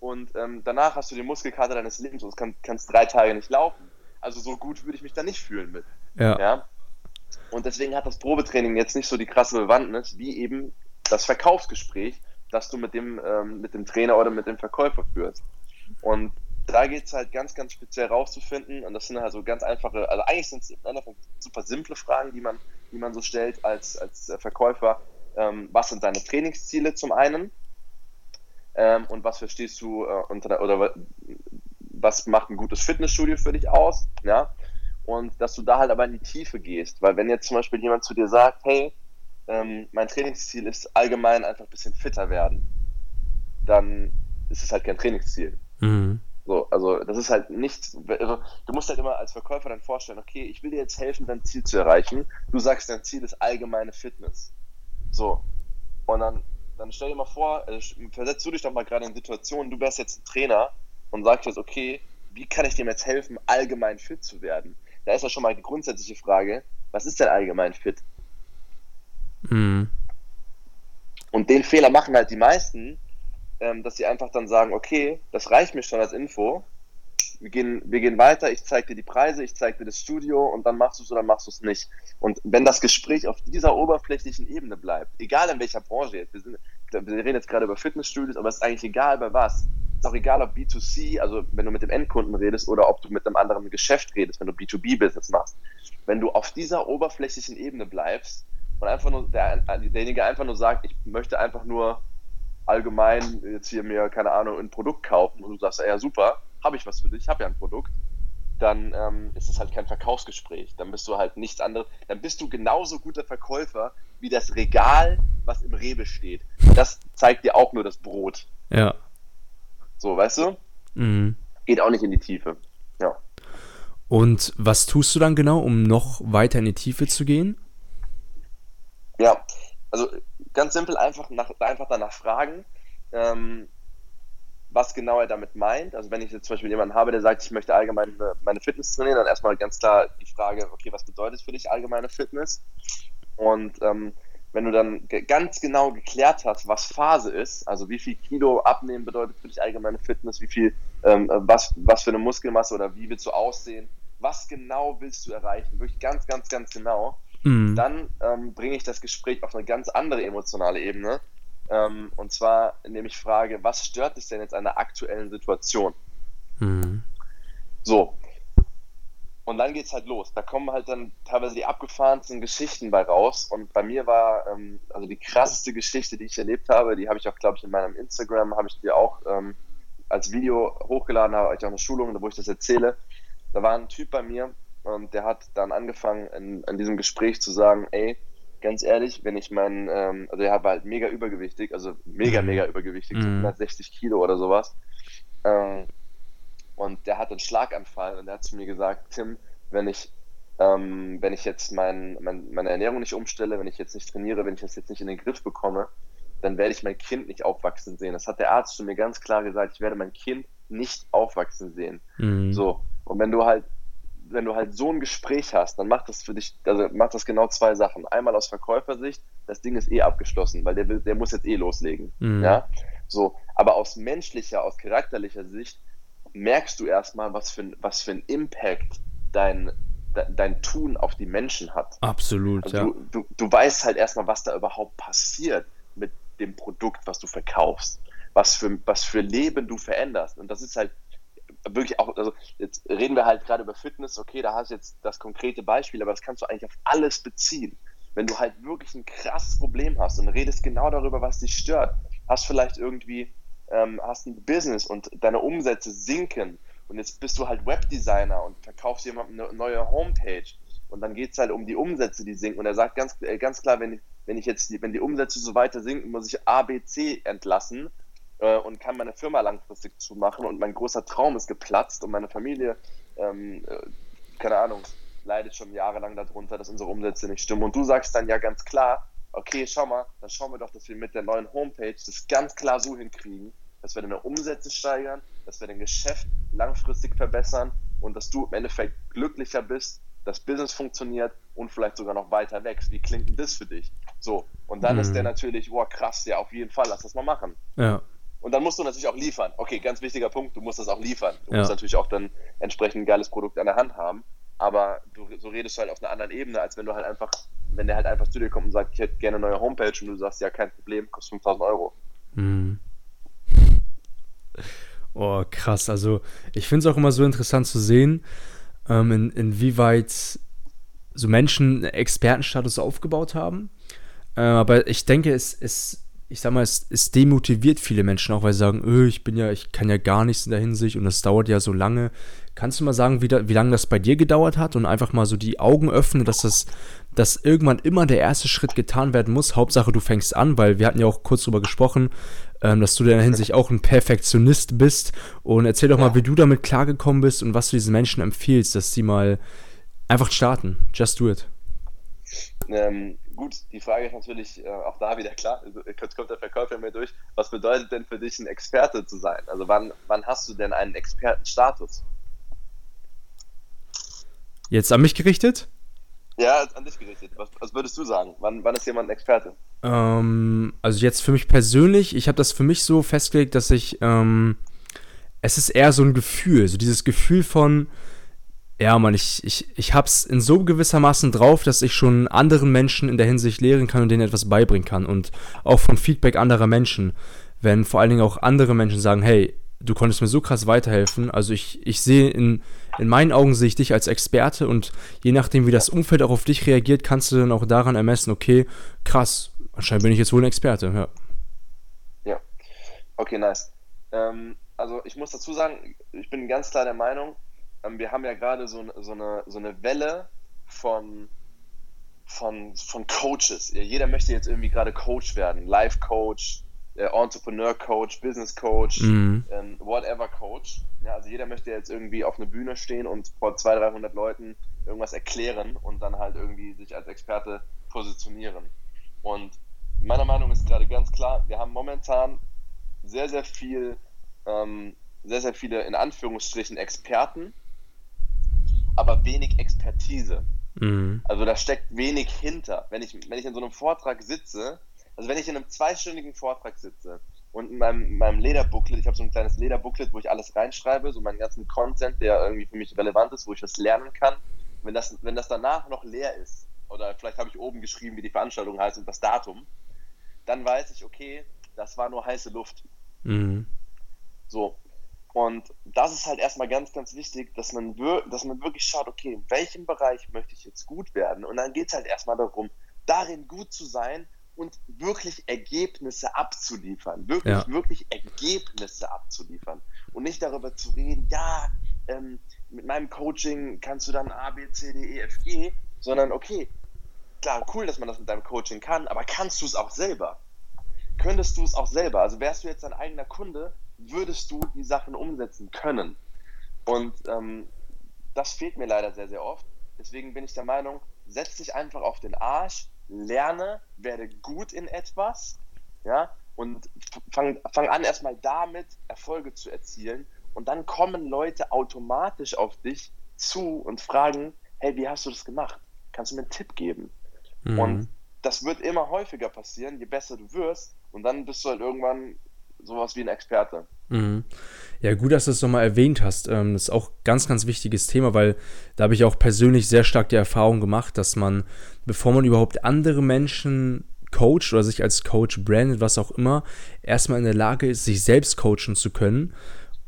Und ähm, danach hast du den Muskelkater deines Lebens und kann, kannst drei Tage nicht laufen. Also so gut würde ich mich da nicht fühlen mit. Ja. ja. Und deswegen hat das Probetraining jetzt nicht so die krasse Bewandtnis wie eben das Verkaufsgespräch, das du mit dem, ähm, mit dem Trainer oder mit dem Verkäufer führst. Und da geht es halt ganz, ganz speziell rauszufinden. Und das sind halt so ganz einfache, also eigentlich sind es super simple Fragen, die man, die man so stellt als, als Verkäufer. Ähm, was sind deine Trainingsziele zum einen? Ähm, und was verstehst du äh, unter oder was macht ein gutes Fitnessstudio für dich aus? Ja. Und dass du da halt aber in die Tiefe gehst. Weil wenn jetzt zum Beispiel jemand zu dir sagt, hey, ähm, mein Trainingsziel ist allgemein einfach ein bisschen fitter werden, dann ist es halt kein Trainingsziel. Mhm. So, also das ist halt nichts, also du musst halt immer als Verkäufer dann vorstellen, okay, ich will dir jetzt helfen, dein Ziel zu erreichen. Du sagst, dein Ziel ist allgemeine Fitness. So. Und dann, dann stell dir mal vor, also versetzt du dich doch mal gerade in Situationen, du wärst jetzt ein Trainer und sagst jetzt, okay, wie kann ich dem jetzt helfen, allgemein fit zu werden? Da ist ja schon mal die grundsätzliche Frage, was ist denn allgemein fit? Mhm. Und den Fehler machen halt die meisten, ähm, dass sie einfach dann sagen, okay, das reicht mir schon als Info. Wir gehen, wir gehen weiter, ich zeige dir die Preise, ich zeige dir das Studio und dann machst du es oder machst du es nicht. Und wenn das Gespräch auf dieser oberflächlichen Ebene bleibt, egal in welcher Branche jetzt, wir, sind, wir reden jetzt gerade über Fitnessstudios, aber es ist eigentlich egal bei was. Ist auch egal, ob B2C, also wenn du mit dem Endkunden redest oder ob du mit einem anderen Geschäft redest, wenn du B2B-Business machst. Wenn du auf dieser oberflächlichen Ebene bleibst und einfach nur der, derjenige einfach nur sagt, ich möchte einfach nur allgemein jetzt hier mir, keine Ahnung, ein Produkt kaufen und du sagst, ja super, habe ich was für dich, ich habe ja ein Produkt, dann ähm, ist es halt kein Verkaufsgespräch. Dann bist du halt nichts anderes. Dann bist du genauso guter Verkäufer wie das Regal, was im Rewe steht. Das zeigt dir auch nur das Brot. Ja. So, weißt du? Mhm. Geht auch nicht in die Tiefe. Ja. Und was tust du dann genau, um noch weiter in die Tiefe zu gehen? Ja, also ganz simpel einfach, nach, einfach danach fragen, ähm, was genau er damit meint. Also wenn ich jetzt zum Beispiel jemanden habe, der sagt, ich möchte allgemein meine Fitness trainieren, dann erstmal ganz klar die Frage, okay, was bedeutet für dich allgemeine Fitness? Und ähm, wenn du dann ganz genau geklärt hast, was Phase ist, also wie viel Kilo abnehmen bedeutet für dich allgemeine Fitness, wie viel, ähm, was, was für eine Muskelmasse oder wie willst du aussehen, was genau willst du erreichen, wirklich ganz, ganz, ganz genau. Mhm. Dann ähm, bringe ich das Gespräch auf eine ganz andere emotionale Ebene. Ähm, und zwar, indem ich frage, was stört dich denn jetzt an der aktuellen Situation? Mhm. So. Und dann geht es halt los. Da kommen halt dann teilweise die abgefahrensten Geschichten bei raus. Und bei mir war, ähm, also die krasseste Geschichte, die ich erlebt habe, die habe ich auch, glaube ich, in meinem Instagram, habe ich dir auch ähm, als Video hochgeladen, habe ich auch eine Schulung, wo ich das erzähle. Da war ein Typ bei mir, und der hat dann angefangen, in, in diesem Gespräch zu sagen, ey, ganz ehrlich, wenn ich meinen, ähm, also er war halt mega übergewichtig, also mega, mhm. mega übergewichtig, mhm. 160 Kilo oder sowas. Ähm, und der hat einen Schlaganfall und der hat zu mir gesagt, Tim, wenn ich, ähm, wenn ich jetzt mein, mein, meine Ernährung nicht umstelle, wenn ich jetzt nicht trainiere, wenn ich das jetzt nicht in den Griff bekomme, dann werde ich mein Kind nicht aufwachsen sehen. Das hat der Arzt zu mir ganz klar gesagt, ich werde mein Kind nicht aufwachsen sehen. Mhm. So. Und wenn du halt wenn du halt so ein Gespräch hast, dann macht das für dich, also macht das genau zwei Sachen. Einmal aus Verkäufersicht, das Ding ist eh abgeschlossen, weil der der muss jetzt eh loslegen. Mhm. Ja. So, aber aus menschlicher, aus charakterlicher Sicht merkst du erstmal, was für, was für ein Impact dein, dein Tun auf die Menschen hat. Absolut, also ja. Du, du, du weißt halt erstmal, was da überhaupt passiert mit dem Produkt, was du verkaufst, was für, was für Leben du veränderst. Und das ist halt wirklich auch, also jetzt reden wir halt gerade über Fitness, okay, da hast du jetzt das konkrete Beispiel, aber das kannst du eigentlich auf alles beziehen. Wenn du halt wirklich ein krasses Problem hast und redest genau darüber, was dich stört, hast vielleicht irgendwie, ähm, hast ein Business und deine Umsätze sinken und jetzt bist du halt Webdesigner und verkaufst jemandem eine neue Homepage und dann geht es halt um die Umsätze, die sinken und er sagt ganz, äh, ganz klar, wenn wenn ich jetzt, wenn die Umsätze so weiter sinken, muss ich A, B, C entlassen äh, und kann meine Firma langfristig zumachen und mein großer Traum ist geplatzt und meine Familie, ähm, äh, keine Ahnung, leidet schon jahrelang darunter, dass unsere Umsätze nicht stimmen. Und du sagst dann ja ganz klar, okay, schau mal, dann schauen wir doch, dass wir mit der neuen Homepage das ganz klar so hinkriegen, dass wir deine Umsätze steigern, dass wir dein Geschäft langfristig verbessern und dass du im Endeffekt glücklicher bist, das Business funktioniert und vielleicht sogar noch weiter wächst. Wie klingt denn das für dich? So, und dann mhm. ist der natürlich, boah, krass, ja, auf jeden Fall, lass das mal machen. Ja. Und dann musst du natürlich auch liefern. Okay, ganz wichtiger Punkt, du musst das auch liefern. Du ja. musst natürlich auch dann entsprechend ein geiles Produkt an der Hand haben. Aber du, so redest du halt auf einer anderen Ebene, als wenn du halt einfach, wenn der halt einfach zu dir kommt und sagt, ich hätte gerne eine neue Homepage und du sagst, ja, kein Problem, kostet 5000 Euro. Mhm. Oh, krass. Also, ich finde es auch immer so interessant zu sehen, ähm, in, inwieweit so Menschen Expertenstatus aufgebaut haben. Äh, aber ich denke, es, es ich sag mal, es, es demotiviert viele Menschen auch, weil sie sagen, öh, ich bin ja, ich kann ja gar nichts in der Hinsicht und das dauert ja so lange. Kannst du mal sagen, wie, da, wie lange das bei dir gedauert hat und einfach mal so die Augen öffnen, dass das, dass irgendwann immer der erste Schritt getan werden muss? Hauptsache, du fängst an, weil wir hatten ja auch kurz drüber gesprochen, ähm, dass du in der Hinsicht auch ein Perfektionist bist. Und erzähl doch mal, wie du damit klargekommen bist und was du diesen Menschen empfiehlst, dass sie mal einfach starten. Just do it. Ähm, gut, die Frage ist natürlich äh, auch da wieder klar. Also, jetzt kommt der Verkäufer mir durch. Was bedeutet denn für dich, ein Experte zu sein? Also wann, wann hast du denn einen Expertenstatus? Jetzt an mich gerichtet? Ja, an dich gerichtet. Was, was würdest du sagen? Wann, wann ist jemand ein Experte? Ähm, also jetzt für mich persönlich, ich habe das für mich so festgelegt, dass ich, ähm, es ist eher so ein Gefühl, so dieses Gefühl von, ja, Mann, ich, ich, ich hab's in so gewissermaßen drauf, dass ich schon anderen Menschen in der Hinsicht lehren kann und denen etwas beibringen kann. Und auch von Feedback anderer Menschen, wenn vor allen Dingen auch andere Menschen sagen, hey, du konntest mir so krass weiterhelfen. Also ich, ich sehe in, in meinen Augen sehe ich dich als Experte und je nachdem, wie das Umfeld auch auf dich reagiert, kannst du dann auch daran ermessen, okay, krass, anscheinend bin ich jetzt wohl ein Experte, ja. Ja, okay, nice. Ähm, also ich muss dazu sagen, ich bin ganz klar der Meinung, wir haben ja gerade so, so, eine, so eine Welle von, von, von Coaches. Jeder möchte jetzt irgendwie gerade Coach werden. Life Coach, äh, Entrepreneur Coach, Business Coach, mhm. ähm, whatever Coach. Ja, also jeder möchte jetzt irgendwie auf einer Bühne stehen und vor 200, 300 Leuten irgendwas erklären und dann halt irgendwie sich als Experte positionieren. Und meiner Meinung ist gerade ganz klar, wir haben momentan sehr, sehr viel, ähm, sehr, sehr viele in Anführungsstrichen Experten, aber wenig Expertise. Mhm. Also da steckt wenig hinter. Wenn ich, wenn ich in so einem Vortrag sitze, also wenn ich in einem zweistündigen Vortrag sitze und in meinem, meinem Lederbooklet, ich habe so ein kleines Lederbooklet, wo ich alles reinschreibe, so meinen ganzen Content, der irgendwie für mich relevant ist, wo ich was lernen kann. Wenn das, wenn das danach noch leer ist, oder vielleicht habe ich oben geschrieben, wie die Veranstaltung heißt und das Datum, dann weiß ich, okay, das war nur heiße Luft. Mhm. So, und das ist halt erstmal ganz, ganz wichtig, dass man, dass man wirklich schaut, okay, in welchem Bereich möchte ich jetzt gut werden? Und dann geht es halt erstmal darum, darin gut zu sein und wirklich Ergebnisse abzuliefern. Wirklich, ja. wirklich Ergebnisse abzuliefern. Und nicht darüber zu reden, ja, ähm, mit meinem Coaching kannst du dann A, B, C, D, E, F, G, sondern okay, klar, cool, dass man das mit deinem Coaching kann, aber kannst du es auch selber? Könntest du es auch selber? Also wärst du jetzt dein eigener Kunde, würdest du die Sachen umsetzen können? Und ähm, das fehlt mir leider sehr, sehr oft. Deswegen bin ich der Meinung, setz dich einfach auf den Arsch, lerne, werde gut in etwas, ja, und fang, fang an, erstmal damit Erfolge zu erzielen. Und dann kommen Leute automatisch auf dich zu und fragen, hey, wie hast du das gemacht? Kannst du mir einen Tipp geben? Mhm. Und das wird immer häufiger passieren, je besser du wirst. Und dann bist du halt irgendwann sowas wie ein Experte. Mhm. Ja, gut, dass du es nochmal erwähnt hast. Ähm, das ist auch ein ganz, ganz wichtiges Thema, weil da habe ich auch persönlich sehr stark die Erfahrung gemacht, dass man, bevor man überhaupt andere Menschen coacht oder sich als Coach brandet, was auch immer, erstmal in der Lage ist, sich selbst coachen zu können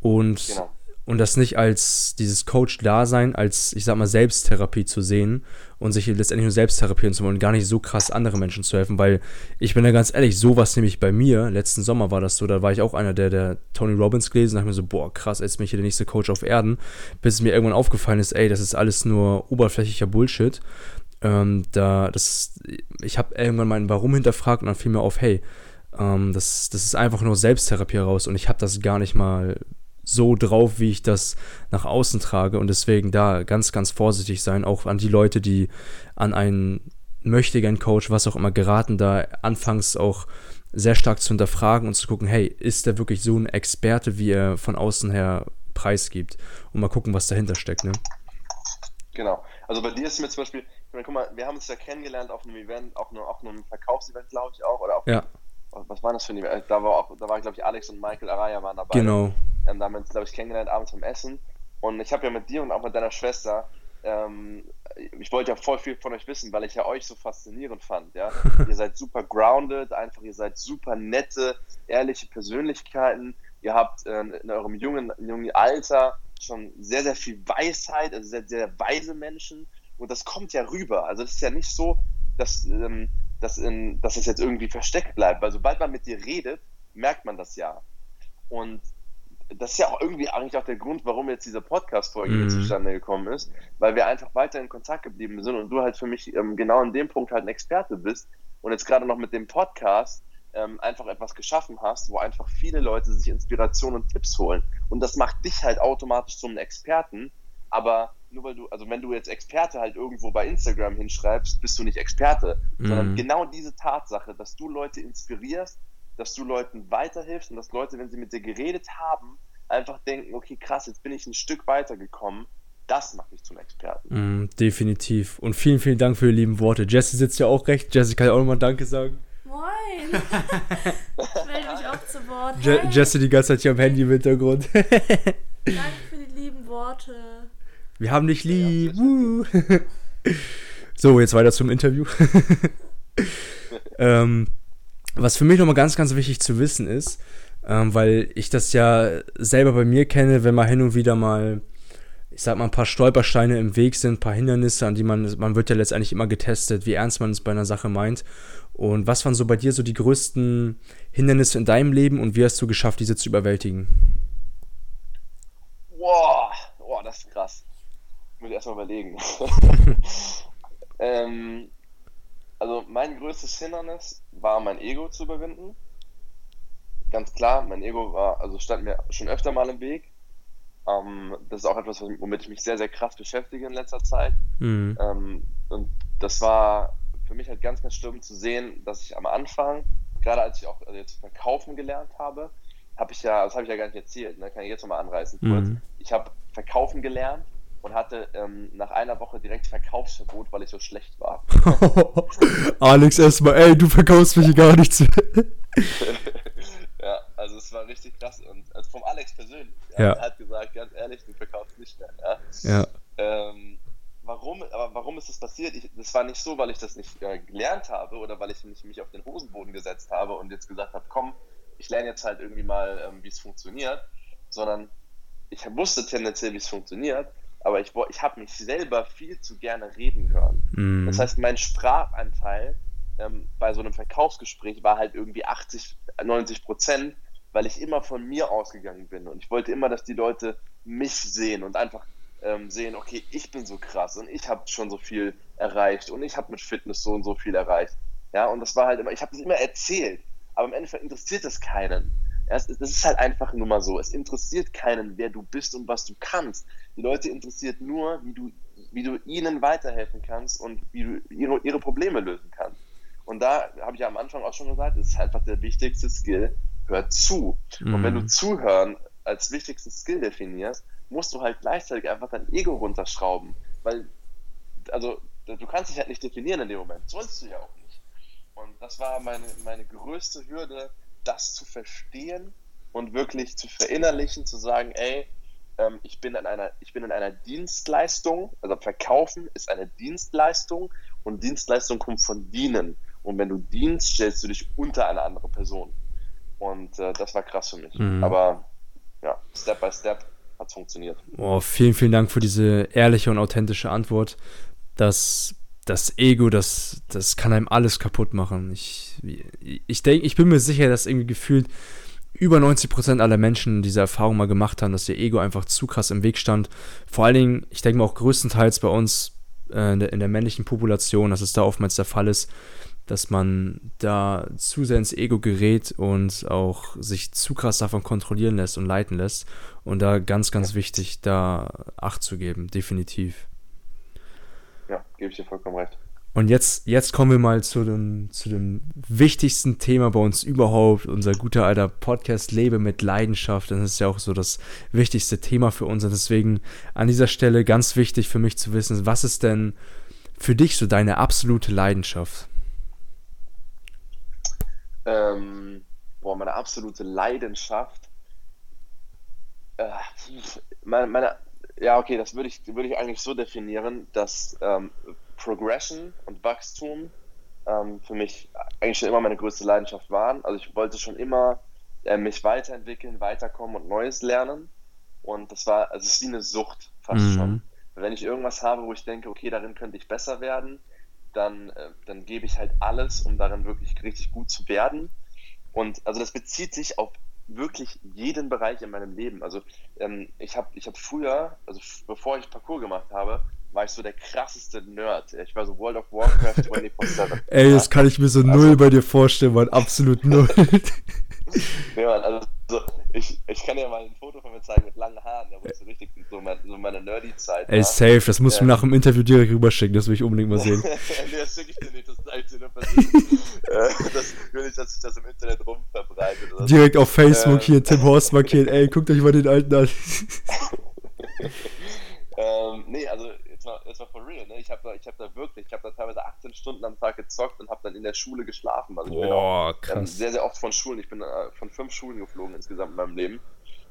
und, genau. Und das nicht als dieses Coach-Dasein, als, ich sag mal, Selbsttherapie zu sehen und sich letztendlich nur selbst therapieren zu wollen, gar nicht so krass andere Menschen zu helfen, weil ich bin da ganz ehrlich, sowas nämlich bei mir, letzten Sommer war das so, da war ich auch einer, der, der Tony Robbins gelesen, da dachte mir so, boah, krass, jetzt bin ich hier der nächste Coach auf Erden, bis es mir irgendwann aufgefallen ist, ey, das ist alles nur oberflächlicher Bullshit. Ähm, da, das, ich habe irgendwann mein Warum hinterfragt und dann fiel mir auf, hey, ähm, das, das ist einfach nur Selbsttherapie raus und ich habe das gar nicht mal so drauf, wie ich das nach außen trage. Und deswegen da ganz, ganz vorsichtig sein, auch an die Leute, die an einen möchtigen Coach, was auch immer geraten, da anfangs auch sehr stark zu hinterfragen und zu gucken, hey, ist der wirklich so ein Experte, wie er von außen her preisgibt? Und mal gucken, was dahinter steckt, ne? Genau. Also bei dir ist mir zum Beispiel, ich meine, guck mal, wir haben uns ja kennengelernt auf einem Event, auf einem, auf einem Verkaufsevent, glaube ich auch, oder auf ja was war das für ein Event? Da war auch, da war, glaube ich, Alex und Michael Araya waren dabei. Genau. Ähm, da haben wir uns, glaube ich, kennengelernt abends beim Essen. Und ich habe ja mit dir und auch mit deiner Schwester, ähm, ich wollte ja voll viel von euch wissen, weil ich ja euch so faszinierend fand. Ja? ihr seid super grounded, einfach, ihr seid super nette, ehrliche Persönlichkeiten. Ihr habt äh, in eurem jungen, jungen Alter schon sehr, sehr viel Weisheit, also sehr, sehr weise Menschen. Und das kommt ja rüber. Also, das ist ja nicht so, dass. Ähm, dass, in, dass es jetzt irgendwie versteckt bleibt. Weil sobald man mit dir redet, merkt man das ja. Und das ist ja auch irgendwie eigentlich auch der Grund, warum jetzt diese Podcast-Folge mhm. zustande gekommen ist, weil wir einfach weiter in Kontakt geblieben sind und du halt für mich ähm, genau in dem Punkt halt ein Experte bist und jetzt gerade noch mit dem Podcast ähm, einfach etwas geschaffen hast, wo einfach viele Leute sich Inspiration und Tipps holen. Und das macht dich halt automatisch zum Experten, aber nur weil du, also wenn du jetzt Experte halt irgendwo bei Instagram hinschreibst, bist du nicht Experte, mhm. sondern genau diese Tatsache, dass du Leute inspirierst, dass du Leuten weiterhilfst und dass Leute, wenn sie mit dir geredet haben, einfach denken, okay, krass, jetzt bin ich ein Stück weitergekommen. Das macht mich zum Experten. Mm, definitiv. Und vielen, vielen Dank für die lieben Worte. Jesse sitzt ja auch recht. Jesse kann ja auch nochmal Danke sagen. Moin. ich melde mich auch zu Wort. Je Jesse die ganze Zeit hier am Handy im Hintergrund. Danke für die lieben Worte. Wir haben dich lieb. Ja, so, jetzt weiter zum Interview. ähm, was für mich nochmal ganz, ganz wichtig zu wissen ist, ähm, weil ich das ja selber bei mir kenne, wenn man hin und wieder mal, ich sag mal, ein paar Stolpersteine im Weg sind, ein paar Hindernisse, an die man, man wird ja letztendlich immer getestet, wie ernst man es bei einer Sache meint. Und was waren so bei dir so die größten Hindernisse in deinem Leben und wie hast du geschafft, diese zu überwältigen? Boah, boah das ist krass. Muss ich erstmal überlegen. ähm, also mein größtes Hindernis war mein Ego zu überwinden. Ganz klar, mein Ego war, also stand mir schon öfter mal im Weg. Ähm, das ist auch etwas, womit ich mich sehr, sehr krass beschäftige in letzter Zeit. Mhm. Ähm, und das war für mich halt ganz, ganz schlimm zu sehen, dass ich am Anfang, gerade als ich auch also jetzt verkaufen gelernt habe, habe ich ja, das habe ich ja gar nicht erzählt, ne? kann ich jetzt nochmal anreißen kurz. Mhm. Ich habe verkaufen gelernt und hatte ähm, nach einer Woche direkt Verkaufsverbot, weil ich so schlecht war. Alex, erstmal, ey, du verkaufst mich gar nichts. ja, also es war richtig krass. Und also vom Alex persönlich. Ja. Er hat gesagt, ganz ehrlich, du verkaufst nicht mehr. Ja. ja. Ähm, warum, aber warum ist das passiert? Ich, das war nicht so, weil ich das nicht äh, gelernt habe oder weil ich nicht mich auf den Hosenboden gesetzt habe und jetzt gesagt habe, komm, ich lerne jetzt halt irgendwie mal, ähm, wie es funktioniert, sondern ich wusste tendenziell, wie es funktioniert, aber ich, ich habe mich selber viel zu gerne reden hören. Mm. Das heißt, mein Sprachanteil ähm, bei so einem Verkaufsgespräch war halt irgendwie 80, 90 Prozent, weil ich immer von mir ausgegangen bin und ich wollte immer, dass die Leute mich sehen und einfach ähm, sehen, okay, ich bin so krass und ich habe schon so viel erreicht und ich habe mit Fitness so und so viel erreicht. Ja, und das war halt immer, ich habe das immer erzählt, aber im Endeffekt interessiert das keinen. Das ist halt einfach nur mal so. Es interessiert keinen, wer du bist und was du kannst. Die Leute interessiert nur, wie du, wie du ihnen weiterhelfen kannst und wie du ihre, ihre Probleme lösen kannst. Und da habe ich ja am Anfang auch schon gesagt, ist einfach der wichtigste Skill, hör zu. Mhm. Und wenn du mhm. Zuhören als wichtigsten Skill definierst, musst du halt gleichzeitig einfach dein Ego runterschrauben. Weil, also, du kannst dich halt nicht definieren in dem Moment. Sollst du ja auch nicht. Und das war meine, meine größte Hürde, das zu verstehen und wirklich zu verinnerlichen, zu sagen, ey, ähm, ich, bin in einer, ich bin in einer Dienstleistung, also Verkaufen ist eine Dienstleistung und Dienstleistung kommt von Dienen. Und wenn du dienst, stellst du dich unter eine andere Person. Und äh, das war krass für mich. Mhm. Aber ja, Step by Step hat es funktioniert. Oh, vielen, vielen Dank für diese ehrliche und authentische Antwort. Das, das Ego, das, das kann einem alles kaputt machen. Ich, ich denke, ich bin mir sicher, dass irgendwie gefühlt über 90% aller Menschen diese Erfahrung mal gemacht haben, dass ihr Ego einfach zu krass im Weg stand. Vor allen Dingen, ich denke mal auch größtenteils bei uns äh, in, der, in der männlichen Population, dass es da oftmals der Fall ist, dass man da zu sehr ins Ego gerät und auch sich zu krass davon kontrollieren lässt und leiten lässt. Und da ganz, ganz wichtig, da Acht zu geben, definitiv. Ja, gebe ich dir vollkommen recht. Und jetzt, jetzt kommen wir mal zu dem, zu dem wichtigsten Thema bei uns überhaupt, unser guter alter Podcast Lebe mit Leidenschaft. Das ist ja auch so das wichtigste Thema für uns. Und deswegen an dieser Stelle ganz wichtig für mich zu wissen, was ist denn für dich so deine absolute Leidenschaft? Ähm, boah, meine absolute Leidenschaft. Äh, meine, meine, ja, okay, das würde ich, würde ich eigentlich so definieren, dass ähm, Progression und Wachstum ähm, für mich eigentlich schon immer meine größte Leidenschaft waren. Also ich wollte schon immer äh, mich weiterentwickeln, weiterkommen und Neues lernen. Und das war, also es ist wie eine Sucht fast mhm. schon. Wenn ich irgendwas habe, wo ich denke, okay, darin könnte ich besser werden, dann, äh, dann gebe ich halt alles, um darin wirklich richtig gut zu werden. Und also das bezieht sich auf wirklich jeden Bereich in meinem Leben. Also ähm, ich habe ich hab früher, also bevor ich Parcours gemacht habe, war ich so der krasseste Nerd. Ich war so World of Warcraft 24-7. Ey, das kann ich mir so also, null bei dir vorstellen, man. Absolut null. nee, Mann, also ich, ich kann dir mal ein Foto von mir zeigen mit langen Haaren, da ich so richtig so, mein, so meine Nerdy-Zeit. Ey, safe, das musst du mir nach dem Interview direkt rüberschicken, das will ich unbedingt mal sehen. nee, das schicke ich dir nicht, das zeige ich dir nur persönlich. Äh, das will ich, dass sich das im Internet rumverbreitet. Oder? Direkt auf Facebook hier Tim Horst markieren, ey, guckt euch mal den alten an. ähm, nee, also jetzt mal, jetzt mal for real, ne? Ich habe da, hab da wirklich, ich habe da teilweise 18 Stunden am Tag gezockt und habe dann in der Schule geschlafen. Also ich Boah, bin auch ähm, krass. Ähm, sehr, sehr oft von Schulen, ich bin äh, von fünf Schulen geflogen insgesamt in meinem Leben.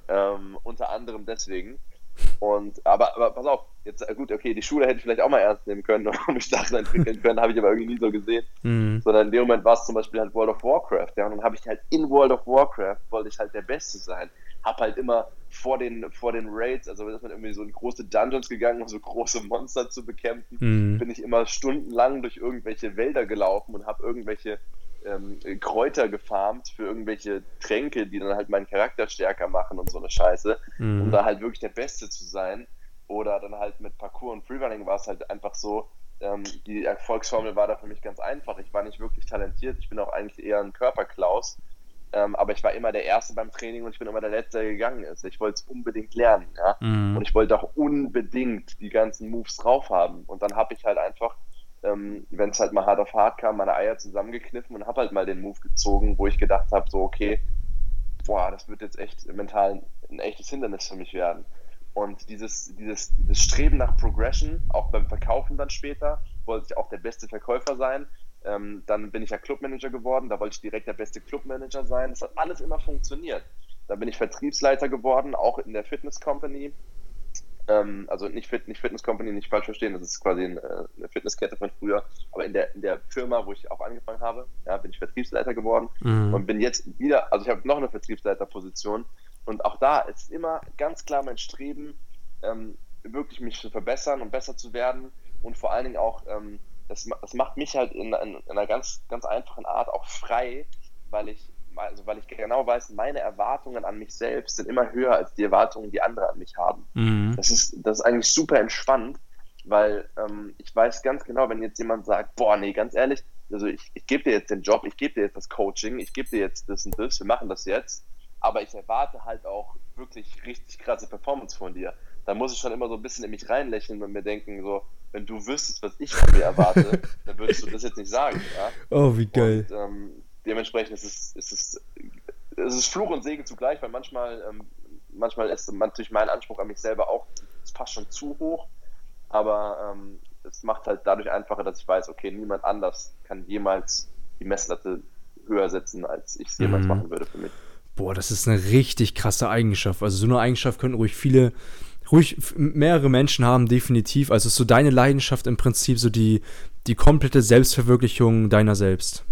Ähm, unter anderem deswegen. Und, aber, aber pass auf, jetzt äh, gut, okay, die Schule hätte ich vielleicht auch mal ernst nehmen können und mich darin entwickeln können, habe ich aber irgendwie nie so gesehen. Mhm. Sondern in dem Moment war es zum Beispiel halt World of Warcraft, ja, und dann habe ich halt in World of Warcraft, wollte ich halt der Beste sein. Hab halt immer vor den, vor den Raids, also ist man irgendwie so in große Dungeons gegangen, um so große Monster zu bekämpfen, mhm. bin ich immer stundenlang durch irgendwelche Wälder gelaufen und habe irgendwelche ähm, Kräuter gefarmt für irgendwelche Tränke, die dann halt meinen Charakter stärker machen und so eine Scheiße, mhm. um da halt wirklich der Beste zu sein. Oder dann halt mit Parkour und Freerunning war es halt einfach so, ähm, die Erfolgsformel war da für mich ganz einfach. Ich war nicht wirklich talentiert, ich bin auch eigentlich eher ein Körperklaus, ähm, aber ich war immer der Erste beim Training und ich bin immer der Letzte, der gegangen ist. Ich wollte es unbedingt lernen, ja. Mhm. Und ich wollte auch unbedingt die ganzen Moves drauf haben. Und dann habe ich halt einfach ähm, wenn es halt mal hart auf hart kam, meine Eier zusammengekniffen und habe halt mal den Move gezogen, wo ich gedacht habe, so okay, boah, das wird jetzt echt mental ein echtes Hindernis für mich werden. Und dieses, dieses, dieses Streben nach Progression, auch beim Verkaufen dann später, wollte ich auch der beste Verkäufer sein. Ähm, dann bin ich ja Clubmanager geworden, da wollte ich direkt der beste Clubmanager sein. Das hat alles immer funktioniert. Dann bin ich Vertriebsleiter geworden, auch in der Fitness Company. Ähm, also nicht, Fit, nicht Fitness Company, nicht falsch verstehen, das ist quasi eine, eine Fitnesskette von früher. Aber in der, in der Firma, wo ich auch angefangen habe, ja, bin ich Vertriebsleiter geworden mhm. und bin jetzt wieder, also ich habe noch eine Vertriebsleiterposition und auch da ist immer ganz klar mein Streben, ähm, wirklich mich zu verbessern und besser zu werden und vor allen Dingen auch, ähm, das, das macht mich halt in, in, in einer ganz, ganz einfachen Art auch frei, weil ich also weil ich genau weiß, meine Erwartungen an mich selbst sind immer höher als die Erwartungen, die andere an mich haben. Mhm. Das, ist, das ist eigentlich super entspannt, weil ähm, ich weiß ganz genau, wenn jetzt jemand sagt, boah, nee, ganz ehrlich, also ich, ich gebe dir jetzt den Job, ich gebe dir jetzt das Coaching, ich gebe dir jetzt das und das, wir machen das jetzt, aber ich erwarte halt auch wirklich richtig krasse Performance von dir. Da muss ich schon immer so ein bisschen in mich reinlächeln und mir denken, so, wenn du wüsstest, was ich von dir erwarte, dann würdest du das jetzt nicht sagen. Ja? Oh, wie geil. Und, ähm, dementsprechend ist es, ist es, es ist Fluch und Segen zugleich, weil manchmal, ähm, manchmal ist natürlich mein Anspruch an mich selber auch, es passt schon zu hoch, aber ähm, es macht halt dadurch einfacher, dass ich weiß, okay, niemand anders kann jemals die Messlatte höher setzen, als ich es jemals mhm. machen würde für mich. Boah, das ist eine richtig krasse Eigenschaft. Also so eine Eigenschaft könnten ruhig viele ruhig mehrere Menschen haben, definitiv. Also ist so deine Leidenschaft im Prinzip so die, die komplette Selbstverwirklichung deiner selbst.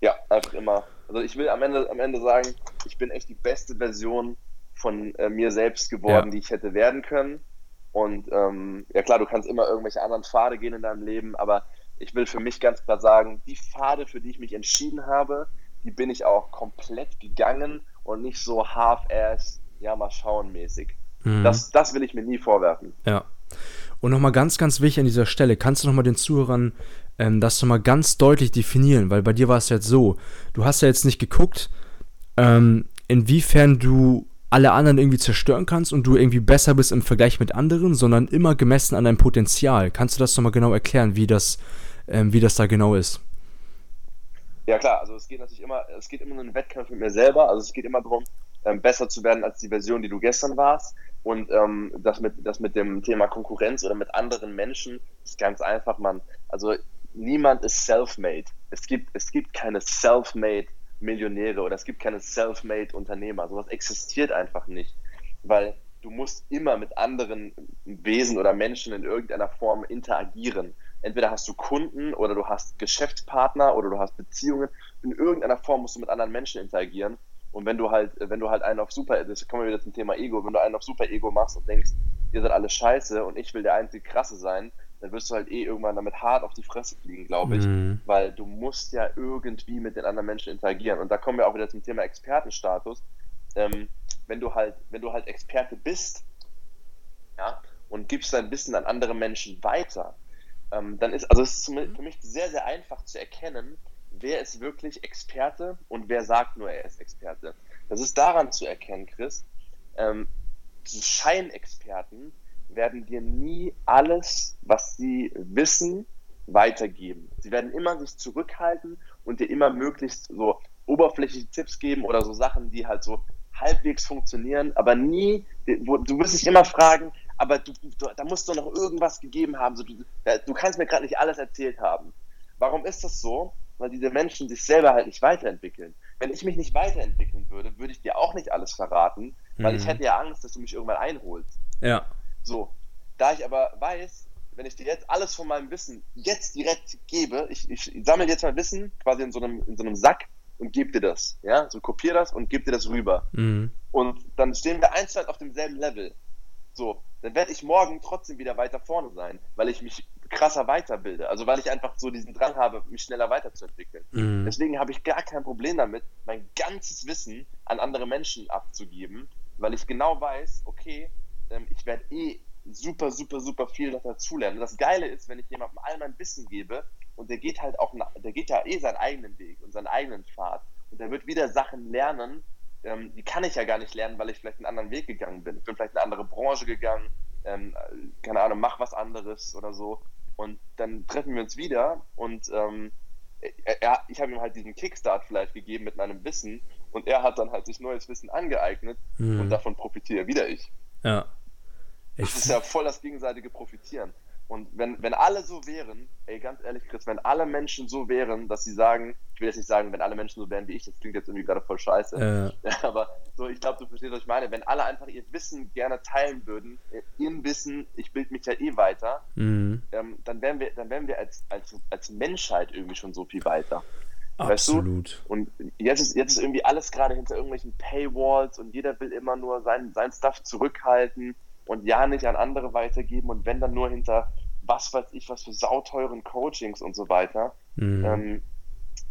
Ja, einfach immer. Also ich will am Ende, am Ende sagen, ich bin echt die beste Version von äh, mir selbst geworden, ja. die ich hätte werden können. Und ähm, ja klar, du kannst immer irgendwelche anderen Pfade gehen in deinem Leben, aber ich will für mich ganz klar sagen, die Pfade, für die ich mich entschieden habe, die bin ich auch komplett gegangen und nicht so half-ass, ja mal schauen mäßig. Mhm. Das, das will ich mir nie vorwerfen. Ja. Und nochmal ganz, ganz wichtig an dieser Stelle, kannst du nochmal den Zuhörern ähm, das nochmal ganz deutlich definieren, weil bei dir war es jetzt so, du hast ja jetzt nicht geguckt, ähm, inwiefern du alle anderen irgendwie zerstören kannst und du irgendwie besser bist im Vergleich mit anderen, sondern immer gemessen an deinem Potenzial. Kannst du das nochmal genau erklären, wie das, ähm, wie das da genau ist? Ja klar, also es geht natürlich immer, es geht immer um einen Wettkampf mit mir selber, also es geht immer darum, ähm, besser zu werden als die Version, die du gestern warst. Und ähm, das, mit, das mit dem Thema Konkurrenz oder mit anderen Menschen ist ganz einfach, man. Also niemand ist self-made. Es gibt, es gibt keine self-made Millionäre oder es gibt keine self-made Unternehmer. Sowas existiert einfach nicht. Weil du musst immer mit anderen Wesen oder Menschen in irgendeiner Form interagieren. Entweder hast du Kunden oder du hast Geschäftspartner oder du hast Beziehungen. In irgendeiner Form musst du mit anderen Menschen interagieren. Und wenn du halt, wenn du halt einen auf Super, das kommen wir wieder zum Thema Ego, wenn du einen auf Super Ego machst und denkst, ihr seid alle scheiße und ich will der einzige krasse sein, dann wirst du halt eh irgendwann damit hart auf die Fresse fliegen, glaube ich. Mhm. Weil du musst ja irgendwie mit den anderen Menschen interagieren. Und da kommen wir auch wieder zum Thema Expertenstatus. Ähm, wenn du halt, wenn du halt Experte bist, ja, und gibst dein Wissen an andere Menschen weiter, ähm, dann ist, also es ist für mich sehr, sehr einfach zu erkennen, wer ist wirklich Experte und wer sagt nur, er ist Experte. Das ist daran zu erkennen, Chris. Ähm, die Scheinexperten werden dir nie alles, was sie wissen, weitergeben. Sie werden immer sich zurückhalten und dir immer möglichst so oberflächliche Tipps geben oder so Sachen, die halt so halbwegs funktionieren, aber nie, wo, du wirst dich immer fragen, aber du, du, da musst du noch irgendwas gegeben haben. So, du, du kannst mir gerade nicht alles erzählt haben. Warum ist das so? Weil diese Menschen sich selber halt nicht weiterentwickeln. Wenn ich mich nicht weiterentwickeln würde, würde ich dir auch nicht alles verraten, weil mhm. ich hätte ja Angst, dass du mich irgendwann einholst. Ja. So. Da ich aber weiß, wenn ich dir jetzt alles von meinem Wissen jetzt direkt gebe, ich, ich sammle jetzt mein Wissen quasi in so einem, in so einem Sack und gebe dir das. Ja, so kopiere das und gebe dir das rüber. Mhm. Und dann stehen wir eins auf demselben Level. So, dann werde ich morgen trotzdem wieder weiter vorne sein, weil ich mich krasser weiterbilde. Also weil ich einfach so diesen Drang habe, mich schneller weiterzuentwickeln. Mhm. Deswegen habe ich gar kein Problem damit, mein ganzes Wissen an andere Menschen abzugeben, weil ich genau weiß, okay, ähm, ich werde eh super, super, super viel dazulernen. Das Geile ist, wenn ich jemandem all mein Wissen gebe und der geht halt auch, der geht ja eh seinen eigenen Weg und seinen eigenen Pfad und der wird wieder Sachen lernen, ähm, die kann ich ja gar nicht lernen, weil ich vielleicht einen anderen Weg gegangen bin. Ich bin vielleicht in eine andere Branche gegangen, ähm, keine Ahnung, mach was anderes oder so. Und dann treffen wir uns wieder und ähm, er, ich habe ihm halt diesen Kickstart vielleicht gegeben mit meinem Wissen und er hat dann halt sich neues Wissen angeeignet mhm. und davon profitiere wieder ich. Ja. Ich das ist ja voll das gegenseitige Profitieren. Und wenn, wenn alle so wären, ey, ganz ehrlich, Chris, wenn alle Menschen so wären, dass sie sagen, ich will jetzt nicht sagen, wenn alle Menschen so wären wie ich, das klingt jetzt irgendwie gerade voll scheiße. Äh. Aber so, ich glaube, du verstehst, was ich meine. Wenn alle einfach ihr Wissen gerne teilen würden, ihr Wissen, ich bilde mich ja eh weiter, mhm. ähm, dann wären wir, dann wären wir als, als, als Menschheit irgendwie schon so viel weiter. Absolut. Weißt du? Und jetzt ist, jetzt ist irgendwie alles gerade hinter irgendwelchen Paywalls und jeder will immer nur sein, sein Stuff zurückhalten und ja nicht an andere weitergeben und wenn dann nur hinter was weiß ich, was für sauteuren Coachings und so weiter, mhm. ähm,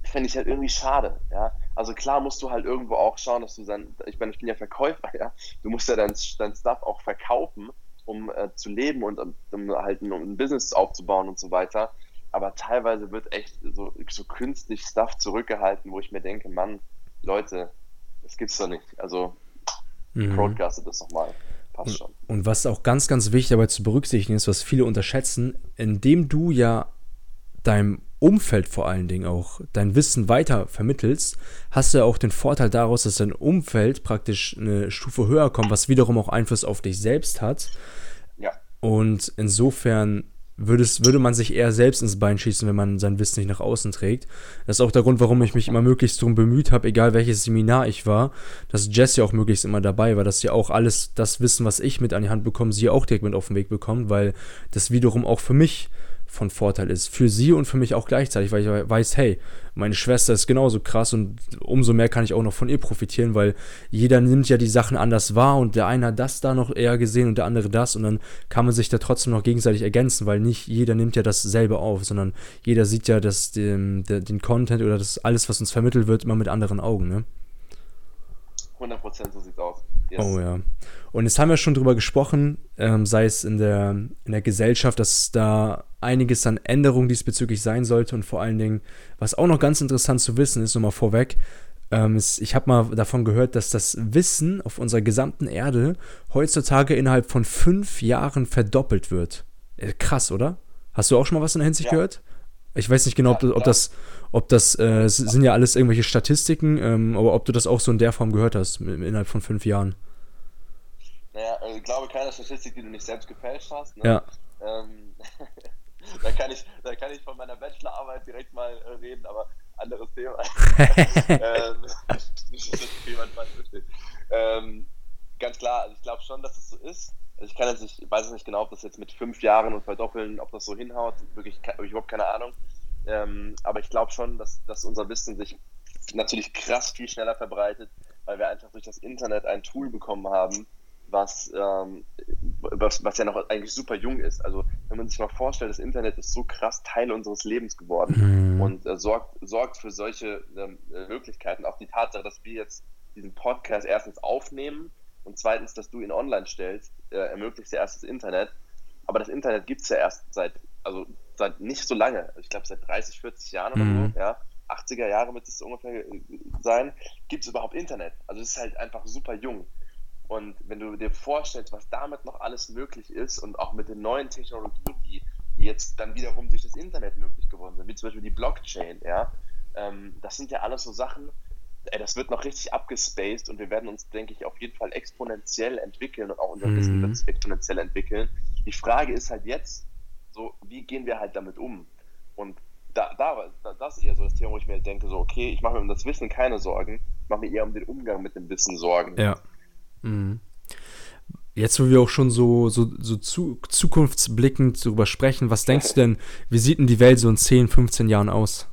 finde ich halt irgendwie schade, ja. Also klar musst du halt irgendwo auch schauen, dass du sein, ich meine, ich bin ja Verkäufer, ja. Du musst ja dein, dein Stuff auch verkaufen, um äh, zu leben und um, um halt ein, um ein Business aufzubauen und so weiter. Aber teilweise wird echt so, so künstlich Stuff zurückgehalten, wo ich mir denke, Mann, Leute, das gibt's doch nicht. Also, mhm. broadcastet das doch mal passt schon. Und was auch ganz, ganz wichtig dabei zu berücksichtigen ist, was viele unterschätzen, indem du ja deinem Umfeld vor allen Dingen auch dein Wissen weiter vermittelst, hast du ja auch den Vorteil daraus, dass dein Umfeld praktisch eine Stufe höher kommt, was wiederum auch Einfluss auf dich selbst hat. Ja. Und insofern würdest, würde man sich eher selbst ins Bein schießen, wenn man sein Wissen nicht nach außen trägt. Das ist auch der Grund, warum ich mich immer möglichst darum bemüht habe, egal welches Seminar ich war, dass Jess ja auch möglichst immer dabei war, dass sie auch alles das Wissen, was ich mit an die Hand bekomme, sie auch direkt mit auf den Weg bekommt, weil das wiederum auch für mich von Vorteil ist. Für sie und für mich auch gleichzeitig, weil ich weiß, hey, meine Schwester ist genauso krass und umso mehr kann ich auch noch von ihr profitieren, weil jeder nimmt ja die Sachen anders wahr und der eine hat das da noch eher gesehen und der andere das und dann kann man sich da trotzdem noch gegenseitig ergänzen, weil nicht jeder nimmt ja dasselbe auf, sondern jeder sieht ja das, den, den Content oder das alles, was uns vermittelt wird, immer mit anderen Augen, ne? 100% so sieht's aus. Yes. Oh ja. Und jetzt haben wir schon drüber gesprochen, ähm, sei es in der, in der Gesellschaft, dass da einiges an Änderungen diesbezüglich sein sollte und vor allen Dingen, was auch noch ganz interessant zu wissen ist, nochmal vorweg, ähm, ist, ich habe mal davon gehört, dass das Wissen auf unserer gesamten Erde heutzutage innerhalb von fünf Jahren verdoppelt wird. Äh, krass, oder? Hast du auch schon mal was in der Hinsicht ja. gehört? Ich weiß nicht genau, ob, ob das, ob das äh, sind ja alles irgendwelche Statistiken, ähm, aber ob du das auch so in der Form gehört hast, innerhalb von fünf Jahren. Naja, also ich glaube keine Statistik, die du nicht selbst gefälscht hast. Ne? Ja. Ähm, da, kann ich, da kann ich von meiner Bachelorarbeit direkt mal äh, reden, aber anderes Thema. ähm, nicht, dass jemand falsch versteht. Ähm, ganz klar, also ich glaube schon, dass es so ist. Also ich kann jetzt nicht, ich weiß nicht genau, ob das jetzt mit fünf Jahren und verdoppeln, ob das so hinhaut. Wirklich, habe ich überhaupt keine Ahnung. Ähm, aber ich glaube schon, dass, dass unser Wissen sich natürlich krass viel schneller verbreitet, weil wir einfach durch das Internet ein Tool bekommen haben, was, ähm, was, was ja noch eigentlich super jung ist. Also wenn man sich mal vorstellt, das Internet ist so krass Teil unseres Lebens geworden mhm. und äh, sorgt, sorgt für solche ähm, Möglichkeiten. Auch die Tatsache, dass wir jetzt diesen Podcast erstens aufnehmen und zweitens, dass du ihn online stellst, äh, ermöglicht ja erst das Internet. Aber das Internet gibt es ja erst seit, also seit nicht so lange. Ich glaube seit 30, 40 Jahren oder mhm. so, ja. 80er Jahre wird es ungefähr äh, sein, gibt es überhaupt Internet. Also es ist halt einfach super jung. Und wenn du dir vorstellst, was damit noch alles möglich ist und auch mit den neuen Technologien, die, die jetzt dann wiederum durch das Internet möglich geworden sind, wie zum Beispiel die Blockchain, ja, ähm, das sind ja alles so Sachen, ey, das wird noch richtig abgespaced und wir werden uns, denke ich, auf jeden Fall exponentiell entwickeln und auch unser mhm. Wissen wird sich exponentiell entwickeln. Die Frage ist halt jetzt, so, wie gehen wir halt damit um? Und da, da, das ist eher so das Thema, wo ich mir denke, so, okay, ich mache mir um das Wissen keine Sorgen, ich mache mir eher um den Umgang mit dem Wissen Sorgen. Ja. Mhm. Jetzt, wo wir auch schon so, so, so zu, zukunftsblickend darüber sprechen, was denkst du denn, wie sieht denn die Welt so in 10, 15 Jahren aus?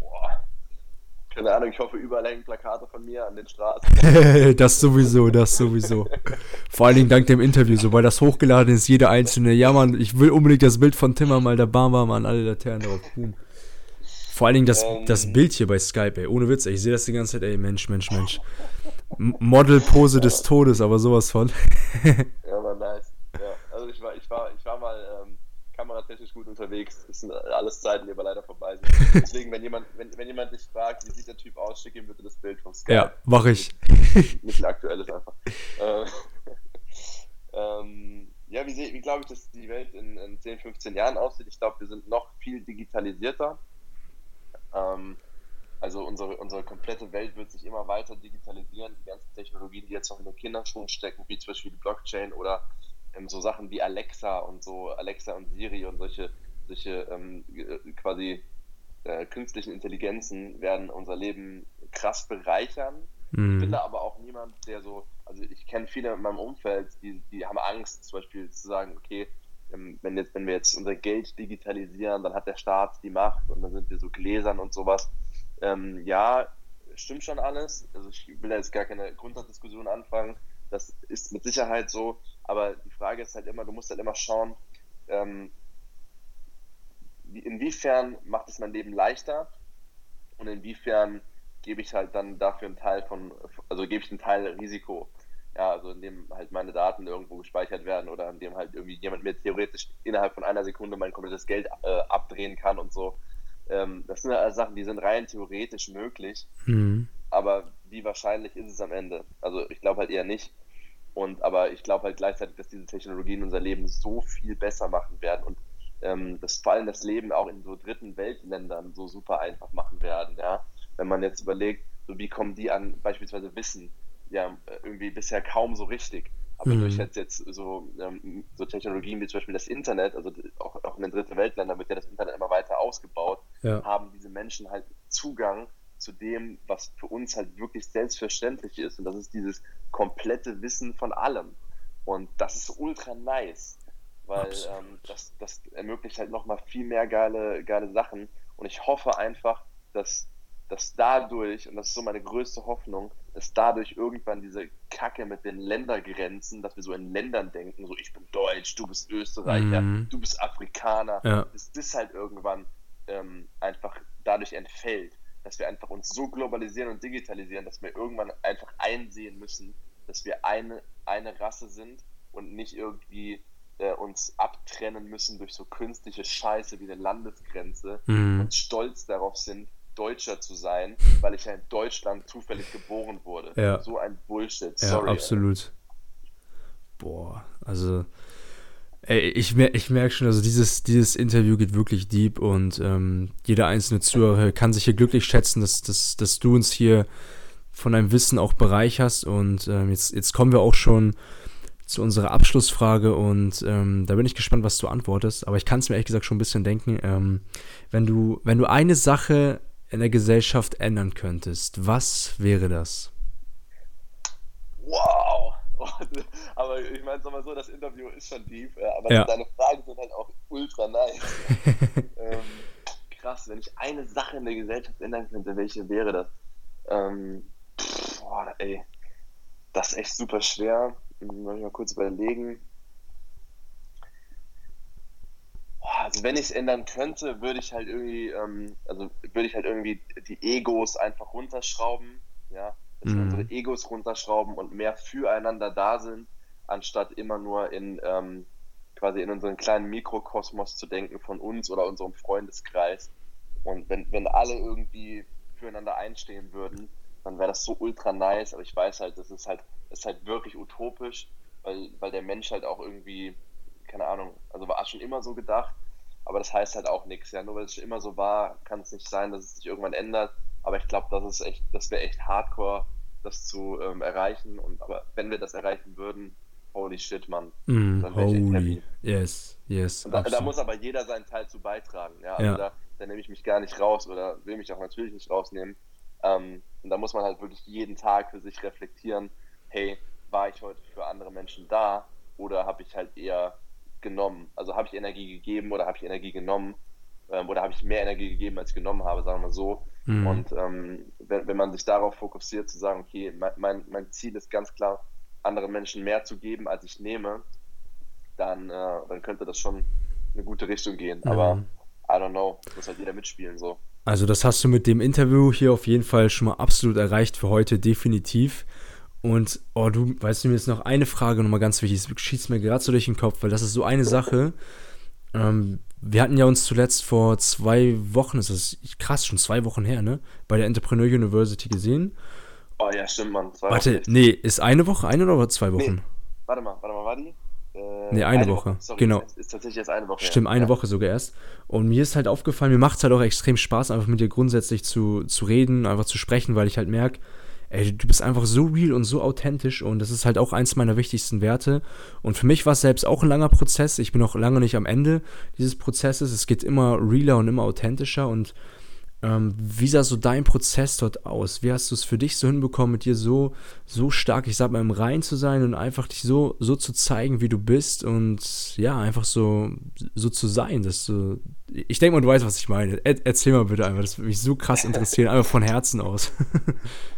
Boah. Keine Ahnung, ich hoffe, überall hängen Plakate von mir an den Straßen. das sowieso, das sowieso. Vor allen Dingen dank dem Interview, sobald das hochgeladen ist, jeder einzelne, ja Mann, ich will unbedingt das Bild von Timmer mal, da bam, bam, an alle Laternen drauf. Boom. Vor allen Dingen das, ähm, das Bild hier bei Skype, ey, ohne Witz, ey, ich sehe das die ganze Zeit, ey, Mensch, Mensch, Mensch. Modelpose des Todes, aber sowas von. ja, war nice. Ja, also ich war, ich war, ich war mal ähm, kameratechnisch gut unterwegs. Das sind alles Zeiten, die aber leider vorbei sind. Deswegen, wenn jemand, wenn, wenn jemand dich fragt, wie sieht der Typ aus, schick ihm bitte das Bild von Skype. Ja, mach ich. Nicht ein aktuelles einfach. Äh, ähm, ja, wie, wie glaube ich, dass die Welt in, in 10, 15 Jahren aussieht? Ich glaube, wir sind noch viel digitalisierter. Ähm, also unsere, unsere komplette Welt wird sich immer weiter digitalisieren. Die ganzen Technologien, die jetzt noch in den Kinderschuhen stecken, wie zum Beispiel die Blockchain oder ähm, so Sachen wie Alexa und so, Alexa und Siri und solche, solche ähm, äh, quasi äh, künstlichen Intelligenzen werden unser Leben krass bereichern. Mhm. Ich bin da aber auch niemand, der so, also ich kenne viele in meinem Umfeld, die, die haben Angst, zum Beispiel zu sagen, okay, ähm, wenn, jetzt, wenn wir jetzt unser Geld digitalisieren, dann hat der Staat die Macht und dann sind wir so gläsern und sowas. Ähm, ja, stimmt schon alles. Also ich will da jetzt gar keine Grundsatzdiskussion anfangen. Das ist mit Sicherheit so. Aber die Frage ist halt immer, du musst halt immer schauen, ähm, inwiefern macht es mein Leben leichter und inwiefern gebe ich halt dann dafür einen Teil von, also gebe ich einen Teil Risiko ja, also in dem halt meine Daten irgendwo gespeichert werden oder in dem halt irgendwie jemand mir theoretisch innerhalb von einer Sekunde mein komplettes Geld äh, abdrehen kann und so. Ähm, das sind ja also Sachen, die sind rein theoretisch möglich, mhm. aber wie wahrscheinlich ist es am Ende? Also ich glaube halt eher nicht. Und aber ich glaube halt gleichzeitig, dass diese Technologien unser Leben so viel besser machen werden und ähm, das vor allem das Leben auch in so dritten Weltländern so super einfach machen werden, ja. Wenn man jetzt überlegt, so wie kommen die an beispielsweise Wissen, ja irgendwie bisher kaum so richtig. Aber mhm. durch jetzt, jetzt so, ähm, so Technologien wie zum Beispiel das Internet, also auch, auch in den dritten Weltländern wird ja das Internet immer weiter ausgebaut, ja. haben diese Menschen halt Zugang zu dem, was für uns halt wirklich selbstverständlich ist. Und das ist dieses komplette Wissen von allem. Und das ist ultra nice. weil ähm, das, das ermöglicht halt nochmal viel mehr geile, geile Sachen. Und ich hoffe einfach, dass, dass dadurch, und das ist so meine größte Hoffnung, dass dadurch irgendwann diese Kacke mit den Ländergrenzen, dass wir so in Ländern denken, so ich bin Deutsch, du bist Österreicher, mhm. du bist Afrikaner, ja. dass das halt irgendwann ähm, einfach dadurch entfällt, dass wir einfach uns so globalisieren und digitalisieren, dass wir irgendwann einfach einsehen müssen, dass wir eine, eine Rasse sind und nicht irgendwie äh, uns abtrennen müssen durch so künstliche Scheiße wie eine Landesgrenze mhm. und stolz darauf sind, Deutscher zu sein, weil ich ja in Deutschland zufällig geboren wurde. Ja. So ein Bullshit. Sorry. Ja, absolut. Ey. Boah, also ey, ich, mer ich merke schon, also dieses, dieses Interview geht wirklich deep und ähm, jeder einzelne Zuhörer kann sich hier glücklich schätzen, dass, dass, dass du uns hier von deinem Wissen auch bereicherst und ähm, jetzt, jetzt kommen wir auch schon zu unserer Abschlussfrage und ähm, da bin ich gespannt, was du antwortest. Aber ich kann es mir ehrlich gesagt schon ein bisschen denken. Ähm, wenn, du, wenn du eine Sache in der Gesellschaft ändern könntest, was wäre das? Aber ich meine, sag mal so, das Interview ist schon deep, aber ja. deine Fragen sind halt auch ultra nice. ähm, krass, wenn ich eine Sache in der Gesellschaft ändern könnte, welche wäre das? Ähm, pff, boah, ey, das ist echt super schwer. Muss ich mal kurz überlegen. Also wenn ich es ändern könnte, würde ich halt irgendwie, ähm, also würde ich halt irgendwie die Egos einfach runterschrauben, ja, dass mhm. wir unsere Egos runterschrauben und mehr füreinander da sind, anstatt immer nur in ähm, quasi in unseren kleinen Mikrokosmos zu denken von uns oder unserem Freundeskreis. Und wenn, wenn alle irgendwie füreinander einstehen würden, dann wäre das so ultra nice, aber ich weiß halt, das ist halt, das ist halt wirklich utopisch, weil, weil der Mensch halt auch irgendwie, keine Ahnung, also war schon immer so gedacht, aber das heißt halt auch nichts, ja, nur weil es schon immer so war, kann es nicht sein, dass es sich irgendwann ändert, aber ich glaube, das ist echt, das wäre echt hardcore, das zu ähm, erreichen und aber wenn wir das erreichen würden, holy shit, Mann. Mm, dann wäre ich echt happy. Yes, yes. Da, da, muss aber jeder seinen Teil zu beitragen, ja, also ja. Da, da nehme ich mich gar nicht raus oder will mich auch natürlich nicht rausnehmen. Ähm, und da muss man halt wirklich jeden Tag für sich reflektieren, hey, war ich heute für andere Menschen da oder habe ich halt eher genommen? Also habe ich Energie gegeben oder habe ich Energie genommen? Ähm, oder habe ich mehr Energie gegeben, als ich genommen habe, sagen wir mal so. Mhm. Und ähm, wenn, wenn man sich darauf fokussiert, zu sagen, okay, mein, mein, Ziel ist ganz klar, anderen Menschen mehr zu geben, als ich nehme, dann, äh, dann könnte das schon eine gute Richtung gehen. Mhm. Aber I don't know, muss halt jeder mitspielen so. Also das hast du mit dem Interview hier auf jeden Fall schon mal absolut erreicht für heute, definitiv. Und, oh, du, weißt du, mir ist noch eine Frage nochmal ganz wichtig, es schießt mir gerade so durch den Kopf, weil das ist so eine Sache. Ähm, wir hatten ja uns zuletzt vor zwei Wochen, das ist krass, schon zwei Wochen her, ne? Bei der Entrepreneur University gesehen. Oh ja, stimmt, Mann. Zwei Warte, Wochen. nee, ist eine Woche, eine oder zwei Wochen? Nee. Warte mal, warte mal, war die? Äh, nee, eine, eine Woche. Woche. Sorry, genau. Ist tatsächlich erst eine Woche. Stimmt, eine ja. Woche sogar erst. Und mir ist halt aufgefallen, mir macht es halt auch extrem Spaß, einfach mit dir grundsätzlich zu, zu reden, einfach zu sprechen, weil ich halt merke, ey, du bist einfach so real und so authentisch und das ist halt auch eins meiner wichtigsten Werte. Und für mich war es selbst auch ein langer Prozess. Ich bin noch lange nicht am Ende dieses Prozesses. Es geht immer realer und immer authentischer und ähm, wie sah so dein Prozess dort aus? Wie hast du es für dich so hinbekommen, mit dir so, so stark, ich sag mal, im Rein zu sein und einfach dich so, so zu zeigen, wie du bist und ja, einfach so, so zu sein, dass du. Ich denke mal, du weißt, was ich meine. Er, erzähl mal bitte einfach, das würde mich so krass interessieren, einfach von Herzen aus.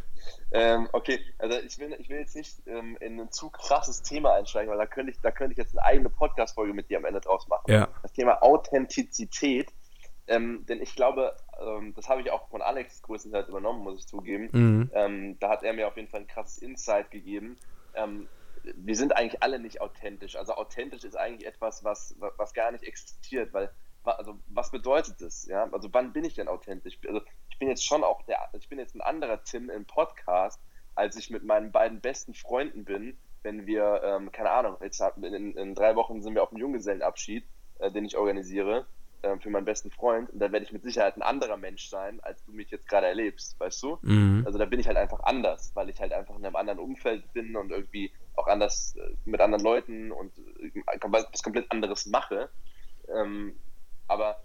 Ähm, okay, also ich will, ich will jetzt nicht ähm, in ein zu krasses Thema einsteigen, weil da könnte ich, da könnte ich jetzt eine eigene Podcast-Folge mit dir am Ende draus machen. Ja. Das Thema Authentizität ähm, denn ich glaube, ähm, das habe ich auch von Alex größtenteils übernommen, muss ich zugeben. Mhm. Ähm, da hat er mir auf jeden Fall ein krasses Insight gegeben. Ähm, wir sind eigentlich alle nicht authentisch. Also authentisch ist eigentlich etwas, was, was gar nicht existiert, weil also was bedeutet das? Ja, also wann bin ich denn authentisch? Also ich bin jetzt schon auch der, ich bin jetzt ein anderer Tim im Podcast, als ich mit meinen beiden besten Freunden bin, wenn wir, ähm, keine Ahnung, jetzt in, in, drei Wochen sind wir auf dem Junggesellenabschied, äh, den ich organisiere äh, für meinen besten Freund und da werde ich mit Sicherheit ein anderer Mensch sein, als du mich jetzt gerade erlebst, weißt du? Mhm. Also da bin ich halt einfach anders, weil ich halt einfach in einem anderen Umfeld bin und irgendwie auch anders äh, mit anderen Leuten und äh, was komplett anderes mache. Ähm, aber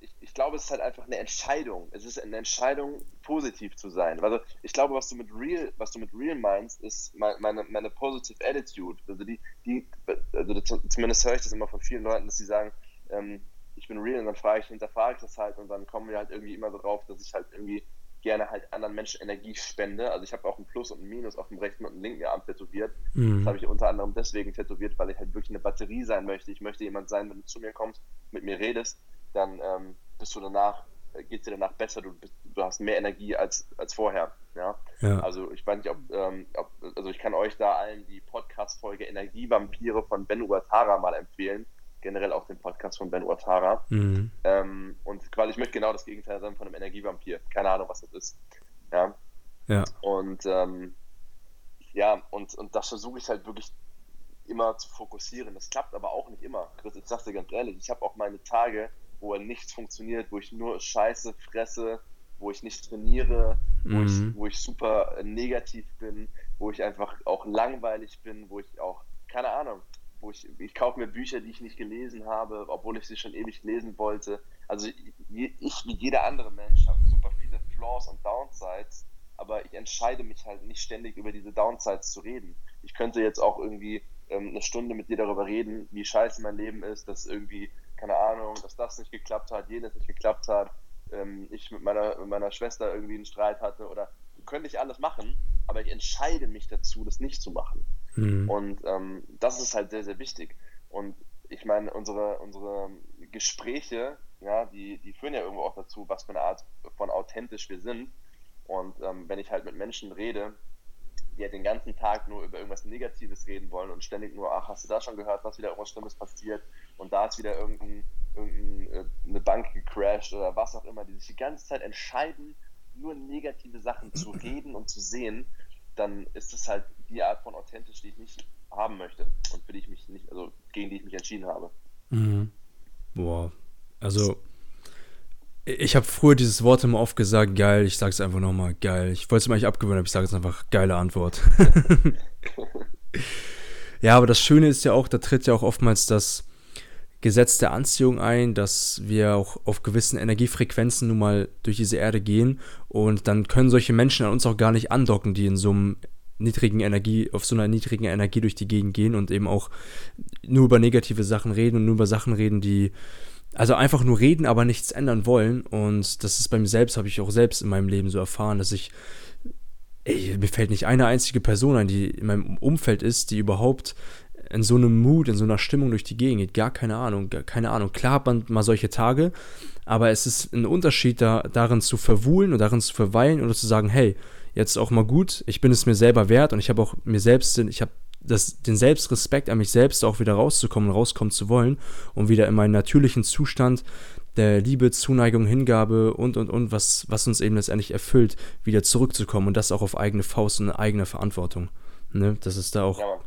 ich, ich, glaube, es ist halt einfach eine Entscheidung. Es ist eine Entscheidung, positiv zu sein. Also ich glaube, was du mit real, was du mit real meinst, ist meine, meine positive attitude. Also die, die, also zumindest höre ich das immer von vielen Leuten, dass sie sagen, ähm, ich bin real und dann frage ich, hinterfrage ich das halt und dann kommen wir halt irgendwie immer darauf, dass ich halt irgendwie gerne halt anderen Menschen Energie spende. Also ich habe auch ein Plus und ein Minus auf dem rechten und dem linken Arm tätowiert. Mhm. Das habe ich unter anderem deswegen tätowiert, weil ich halt wirklich eine Batterie sein möchte. Ich möchte jemand sein, wenn du zu mir kommst, mit mir redest, dann ähm, bist du danach, äh, geht es dir danach besser, du, bist, du hast mehr Energie als, als vorher. Ja? ja. Also ich weiß nicht, ob, ähm, ob, also ich kann euch da allen die Podcast-Folge Energievampire von Ben Uatara mal empfehlen generell auch den Podcast von Ben Uatara. Mhm. Ähm, und quasi, ich möchte genau das Gegenteil sein von einem Energievampir. Keine Ahnung, was das ist. Ja. ja. Und ähm, ja, und, und das versuche ich halt wirklich immer zu fokussieren. Das klappt aber auch nicht immer. Chris, ich sag's dir ganz ehrlich, ich habe auch meine Tage, wo nichts funktioniert, wo ich nur Scheiße fresse, wo ich nicht trainiere, mhm. wo, ich, mhm. wo ich super negativ bin, wo ich einfach auch langweilig bin, wo ich auch, keine Ahnung, wo ich, ich kaufe mir Bücher, die ich nicht gelesen habe, obwohl ich sie schon ewig lesen wollte. Also ich, wie jeder andere Mensch, habe super viele Flaws und Downsides, aber ich entscheide mich halt nicht ständig über diese Downsides zu reden. Ich könnte jetzt auch irgendwie ähm, eine Stunde mit dir darüber reden, wie scheiße mein Leben ist, dass irgendwie, keine Ahnung, dass das nicht geklappt hat, jenes nicht geklappt hat, ähm, ich mit meiner, mit meiner Schwester irgendwie einen Streit hatte oder könnte ich alles machen, aber ich entscheide mich dazu, das nicht zu machen. Mhm. Und ähm, das ist halt sehr, sehr wichtig. Und ich meine, unsere, unsere Gespräche, ja, die, die führen ja irgendwo auch dazu, was für eine Art von authentisch wir sind. Und ähm, wenn ich halt mit Menschen rede, die halt den ganzen Tag nur über irgendwas Negatives reden wollen und ständig nur, ach, hast du da schon gehört, was wieder irgendwas Schlimmes passiert und da ist wieder irgendein, irgendeine äh, Bank gecrashed oder was auch immer, die sich die ganze Zeit entscheiden, nur negative Sachen zu reden und zu sehen, dann ist es halt die Art von authentisch, die ich nicht haben möchte und für die ich mich nicht, also gegen die ich mich entschieden habe. Mhm. Boah. Also, ich habe früher dieses Wort immer oft gesagt, geil, ich sage es einfach nochmal, geil. Ich wollte es mir eigentlich abgewöhnen, aber ich sage es einfach, geile Antwort. ja, aber das Schöne ist ja auch, da tritt ja auch oftmals das Gesetz der Anziehung ein, dass wir auch auf gewissen Energiefrequenzen nun mal durch diese Erde gehen und dann können solche Menschen an uns auch gar nicht andocken, die in so einem niedrigen Energie, auf so einer niedrigen Energie durch die Gegend gehen und eben auch nur über negative Sachen reden und nur über Sachen reden, die also einfach nur reden, aber nichts ändern wollen. Und das ist bei mir selbst, habe ich auch selbst in meinem Leben so erfahren, dass ich, ey, mir fällt nicht eine einzige Person ein, die in meinem Umfeld ist, die überhaupt in so einem Mut, in so einer Stimmung durch die Gegend geht. Gar keine Ahnung, gar keine Ahnung. Klar hat man mal solche Tage, aber es ist ein Unterschied da, darin zu verwuhlen und darin zu verweilen oder zu sagen, hey, jetzt auch mal gut, ich bin es mir selber wert und ich habe auch mir selbst, ich habe das, den Selbstrespekt an mich selbst auch wieder rauszukommen, rauskommen zu wollen und wieder in meinen natürlichen Zustand der Liebe, Zuneigung, Hingabe und und und, was, was uns eben letztendlich erfüllt, wieder zurückzukommen und das auch auf eigene Faust und eigene Verantwortung. Ne? Das ist da auch. Ja,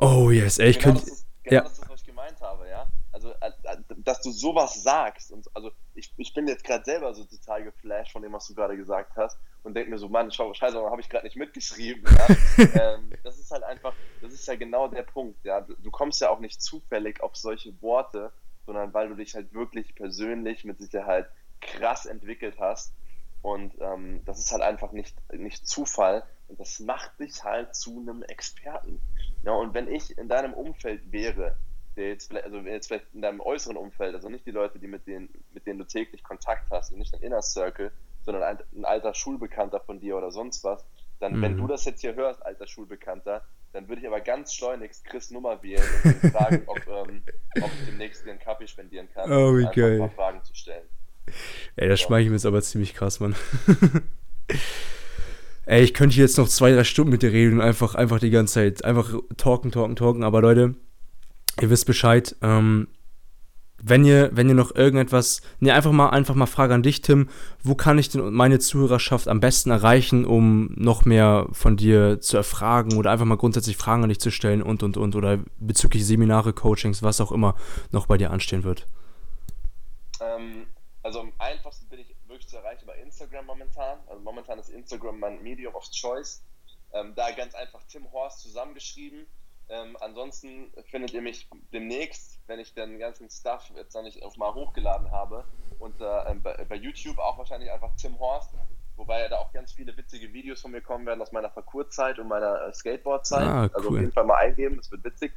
Oh yes, ey, ich genau könnte. Genau ja. das ist, was ich gemeint habe, ja. Also, äh, äh, dass du sowas sagst. Und also, ich, ich bin jetzt gerade selber so total geflasht von dem, was du gerade gesagt hast. Und denke mir so, Mann, schau, scheiße, habe ich gerade nicht mitgeschrieben? Ja? ähm, das ist halt einfach, das ist ja genau der Punkt, ja. Du, du kommst ja auch nicht zufällig auf solche Worte, sondern weil du dich halt wirklich persönlich mit Sicherheit krass entwickelt hast. Und ähm, das ist halt einfach nicht, nicht Zufall. Und das macht dich halt zu einem Experten. Ja, und wenn ich in deinem Umfeld wäre, der jetzt vielleicht, also jetzt vielleicht in deinem äußeren Umfeld, also nicht die Leute, die mit denen, mit denen du täglich Kontakt hast, und nicht dein Inner Circle, sondern ein, ein, alter Schulbekannter von dir oder sonst was, dann, mhm. wenn du das jetzt hier hörst, alter Schulbekannter, dann würde ich aber ganz schleunigst Chris Nummer wählen und fragen, ob, ähm, ob ich demnächst dir einen Kaffee spendieren kann, oh, geil. ein paar Fragen zu stellen. Ey, das so. schmeichelt mir jetzt aber ziemlich krass, Mann. Ey, ich könnte jetzt noch zwei, drei Stunden mit dir reden und einfach, einfach die ganze Zeit einfach talken, talken, talken. Aber Leute, ihr wisst Bescheid. Ähm, wenn ihr, wenn ihr noch irgendetwas, ne, einfach mal, einfach mal Frage an dich, Tim. Wo kann ich denn meine Zuhörerschaft am besten erreichen, um noch mehr von dir zu erfragen oder einfach mal grundsätzlich Fragen an dich zu stellen und, und, und oder bezüglich Seminare, Coachings, was auch immer noch bei dir anstehen wird? Ähm, also am einfachsten bin ich wirklich zu erreichen Instagram momentan. Also momentan ist Instagram mein Medium of Choice. Ähm, da ganz einfach Tim Horst zusammengeschrieben. Ähm, ansonsten findet ihr mich demnächst, wenn ich den ganzen Stuff jetzt noch nicht mal hochgeladen habe, unter, ähm, bei, bei, YouTube auch wahrscheinlich einfach Tim Horst, wobei ja da auch ganz viele witzige Videos von mir kommen werden aus meiner Parcourzeit und meiner äh, Skateboardzeit. Ah, cool. Also auf jeden Fall mal eingeben, das wird witzig.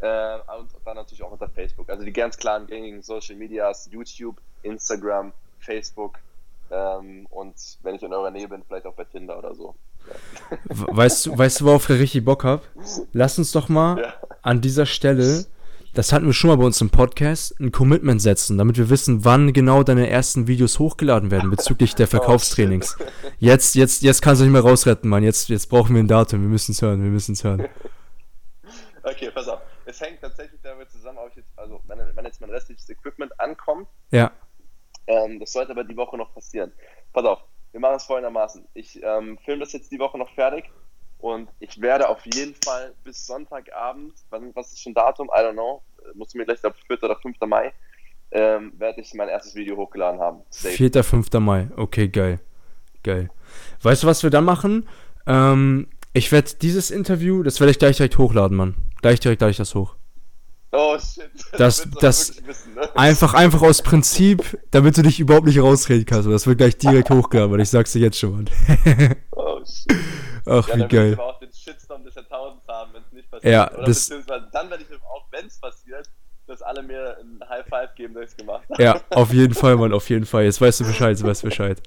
Äh, und dann natürlich auch unter Facebook. Also die ganz klaren gängigen Social Medias, YouTube, Instagram, Facebook ähm, und wenn ich in eurer Nähe bin, vielleicht auch bei Tinder oder so. Weißt du, weißt du, worauf ich richtig Bock habe? Lass uns doch mal ja. an dieser Stelle, das hatten wir schon mal bei uns im Podcast, ein Commitment setzen, damit wir wissen, wann genau deine ersten Videos hochgeladen werden bezüglich der oh, Verkaufstrainings. Jetzt, jetzt, jetzt kannst du nicht mehr rausretten, Mann. Jetzt, jetzt brauchen wir ein Datum. Wir müssen es hören. Wir müssen es hören. Okay, pass auf. Es hängt tatsächlich damit zusammen, ob ich jetzt, also wenn, wenn jetzt mein restliches Equipment ankommt. Ja. Ähm, das sollte aber die Woche noch passieren. Pass auf wir machen es folgendermaßen. Ich ähm, filme das jetzt die Woche noch fertig und ich werde auf jeden Fall bis Sonntagabend, was ist schon Datum? I don't know. Musst du mir gleich, glaube 4. oder 5. Mai, ähm, werde ich mein erstes Video hochgeladen haben. Safe. 4. 5. Mai. Okay, geil. Geil. Weißt du, was wir dann machen? Ähm, ich werde dieses Interview, das werde ich gleich direkt hochladen, Mann. Gleich direkt lade ich das hoch. Oh shit. Das, das, das wissen, ne? einfach, einfach aus Prinzip, damit du dich überhaupt nicht rausreden kannst. Das wird gleich direkt hochgeladen, ich sag's dir jetzt schon. oh shit. Ach, ja, wie geil. Wir auch den Shitstorm des Jahrtausends haben, wenn es nicht passiert. Ja, Oder das, beziehungsweise dann werde ich auch, wenn es passiert, dass alle mir ein High Five geben, dass ich es gemacht habe. Ja, auf jeden Fall, Mann, auf jeden Fall. Jetzt weißt du Bescheid, du weißt Bescheid.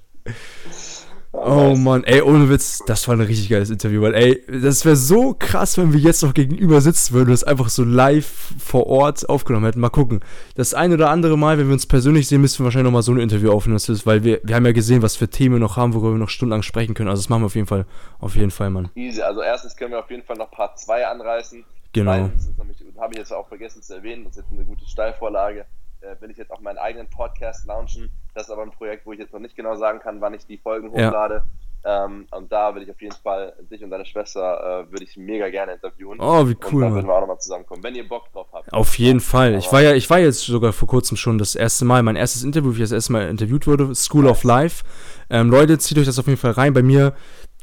Oh Mann, ey, ohne Witz, das war ein richtig geiles Interview, weil, ey, das wäre so krass, wenn wir jetzt noch gegenüber sitzen würden und das einfach so live vor Ort aufgenommen hätten. Mal gucken. Das ein oder andere Mal, wenn wir uns persönlich sehen, müssen wir wahrscheinlich noch mal so ein Interview aufnehmen, weil wir, wir haben ja gesehen, was für Themen wir noch haben, worüber wir noch stundenlang sprechen können. Also das machen wir auf jeden Fall, auf jeden Fall, Mann. Easy, also erstens können wir auf jeden Fall noch Part 2 anreißen. Genau. Habe ich jetzt auch vergessen zu erwähnen, das ist jetzt eine gute Steilvorlage äh, will ich jetzt auch meinen eigenen Podcast launchen. Das ist aber ein Projekt, wo ich jetzt noch nicht genau sagen kann, wann ich die Folgen hochlade. Ja. Ähm, und da würde ich auf jeden Fall dich und deine Schwester äh, würde ich mega gerne interviewen. Oh, wie cool. Und dann würden wir auch nochmal zusammenkommen, wenn ihr Bock drauf habt. Auf jeden Fall. Ich war ja, ich war jetzt sogar vor kurzem schon das erste Mal, mein erstes Interview, wie ich das erste Mal interviewt wurde, School of Life. Ähm, Leute, zieht euch das auf jeden Fall rein. Bei mir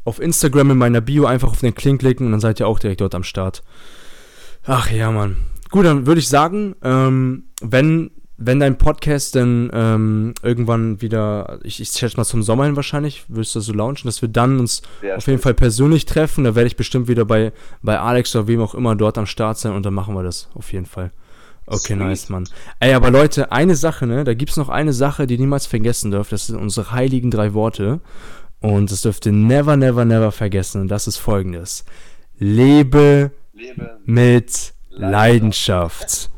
auf Instagram in meiner Bio einfach auf den Link klicken und dann seid ihr auch direkt dort am Start. Ach ja, Mann. Gut, dann würde ich sagen, ähm, wenn wenn dein Podcast dann ähm, irgendwann wieder, ich, ich schätze mal zum Sommer hin wahrscheinlich, wirst du so launchen, dass wir dann uns ja, auf jeden Fall persönlich treffen. Da werde ich bestimmt wieder bei, bei Alex oder wem auch immer dort am Start sein und dann machen wir das auf jeden Fall. Okay, Sweet. nice, Mann. Ey, aber Leute, eine Sache, ne? Da gibt's noch eine Sache, die niemals vergessen dürft. Das sind unsere heiligen drei Worte. Und das dürft ihr never, never, never vergessen. Und das ist folgendes. Lebe, Lebe mit Leidenschaft. Leidenschaft.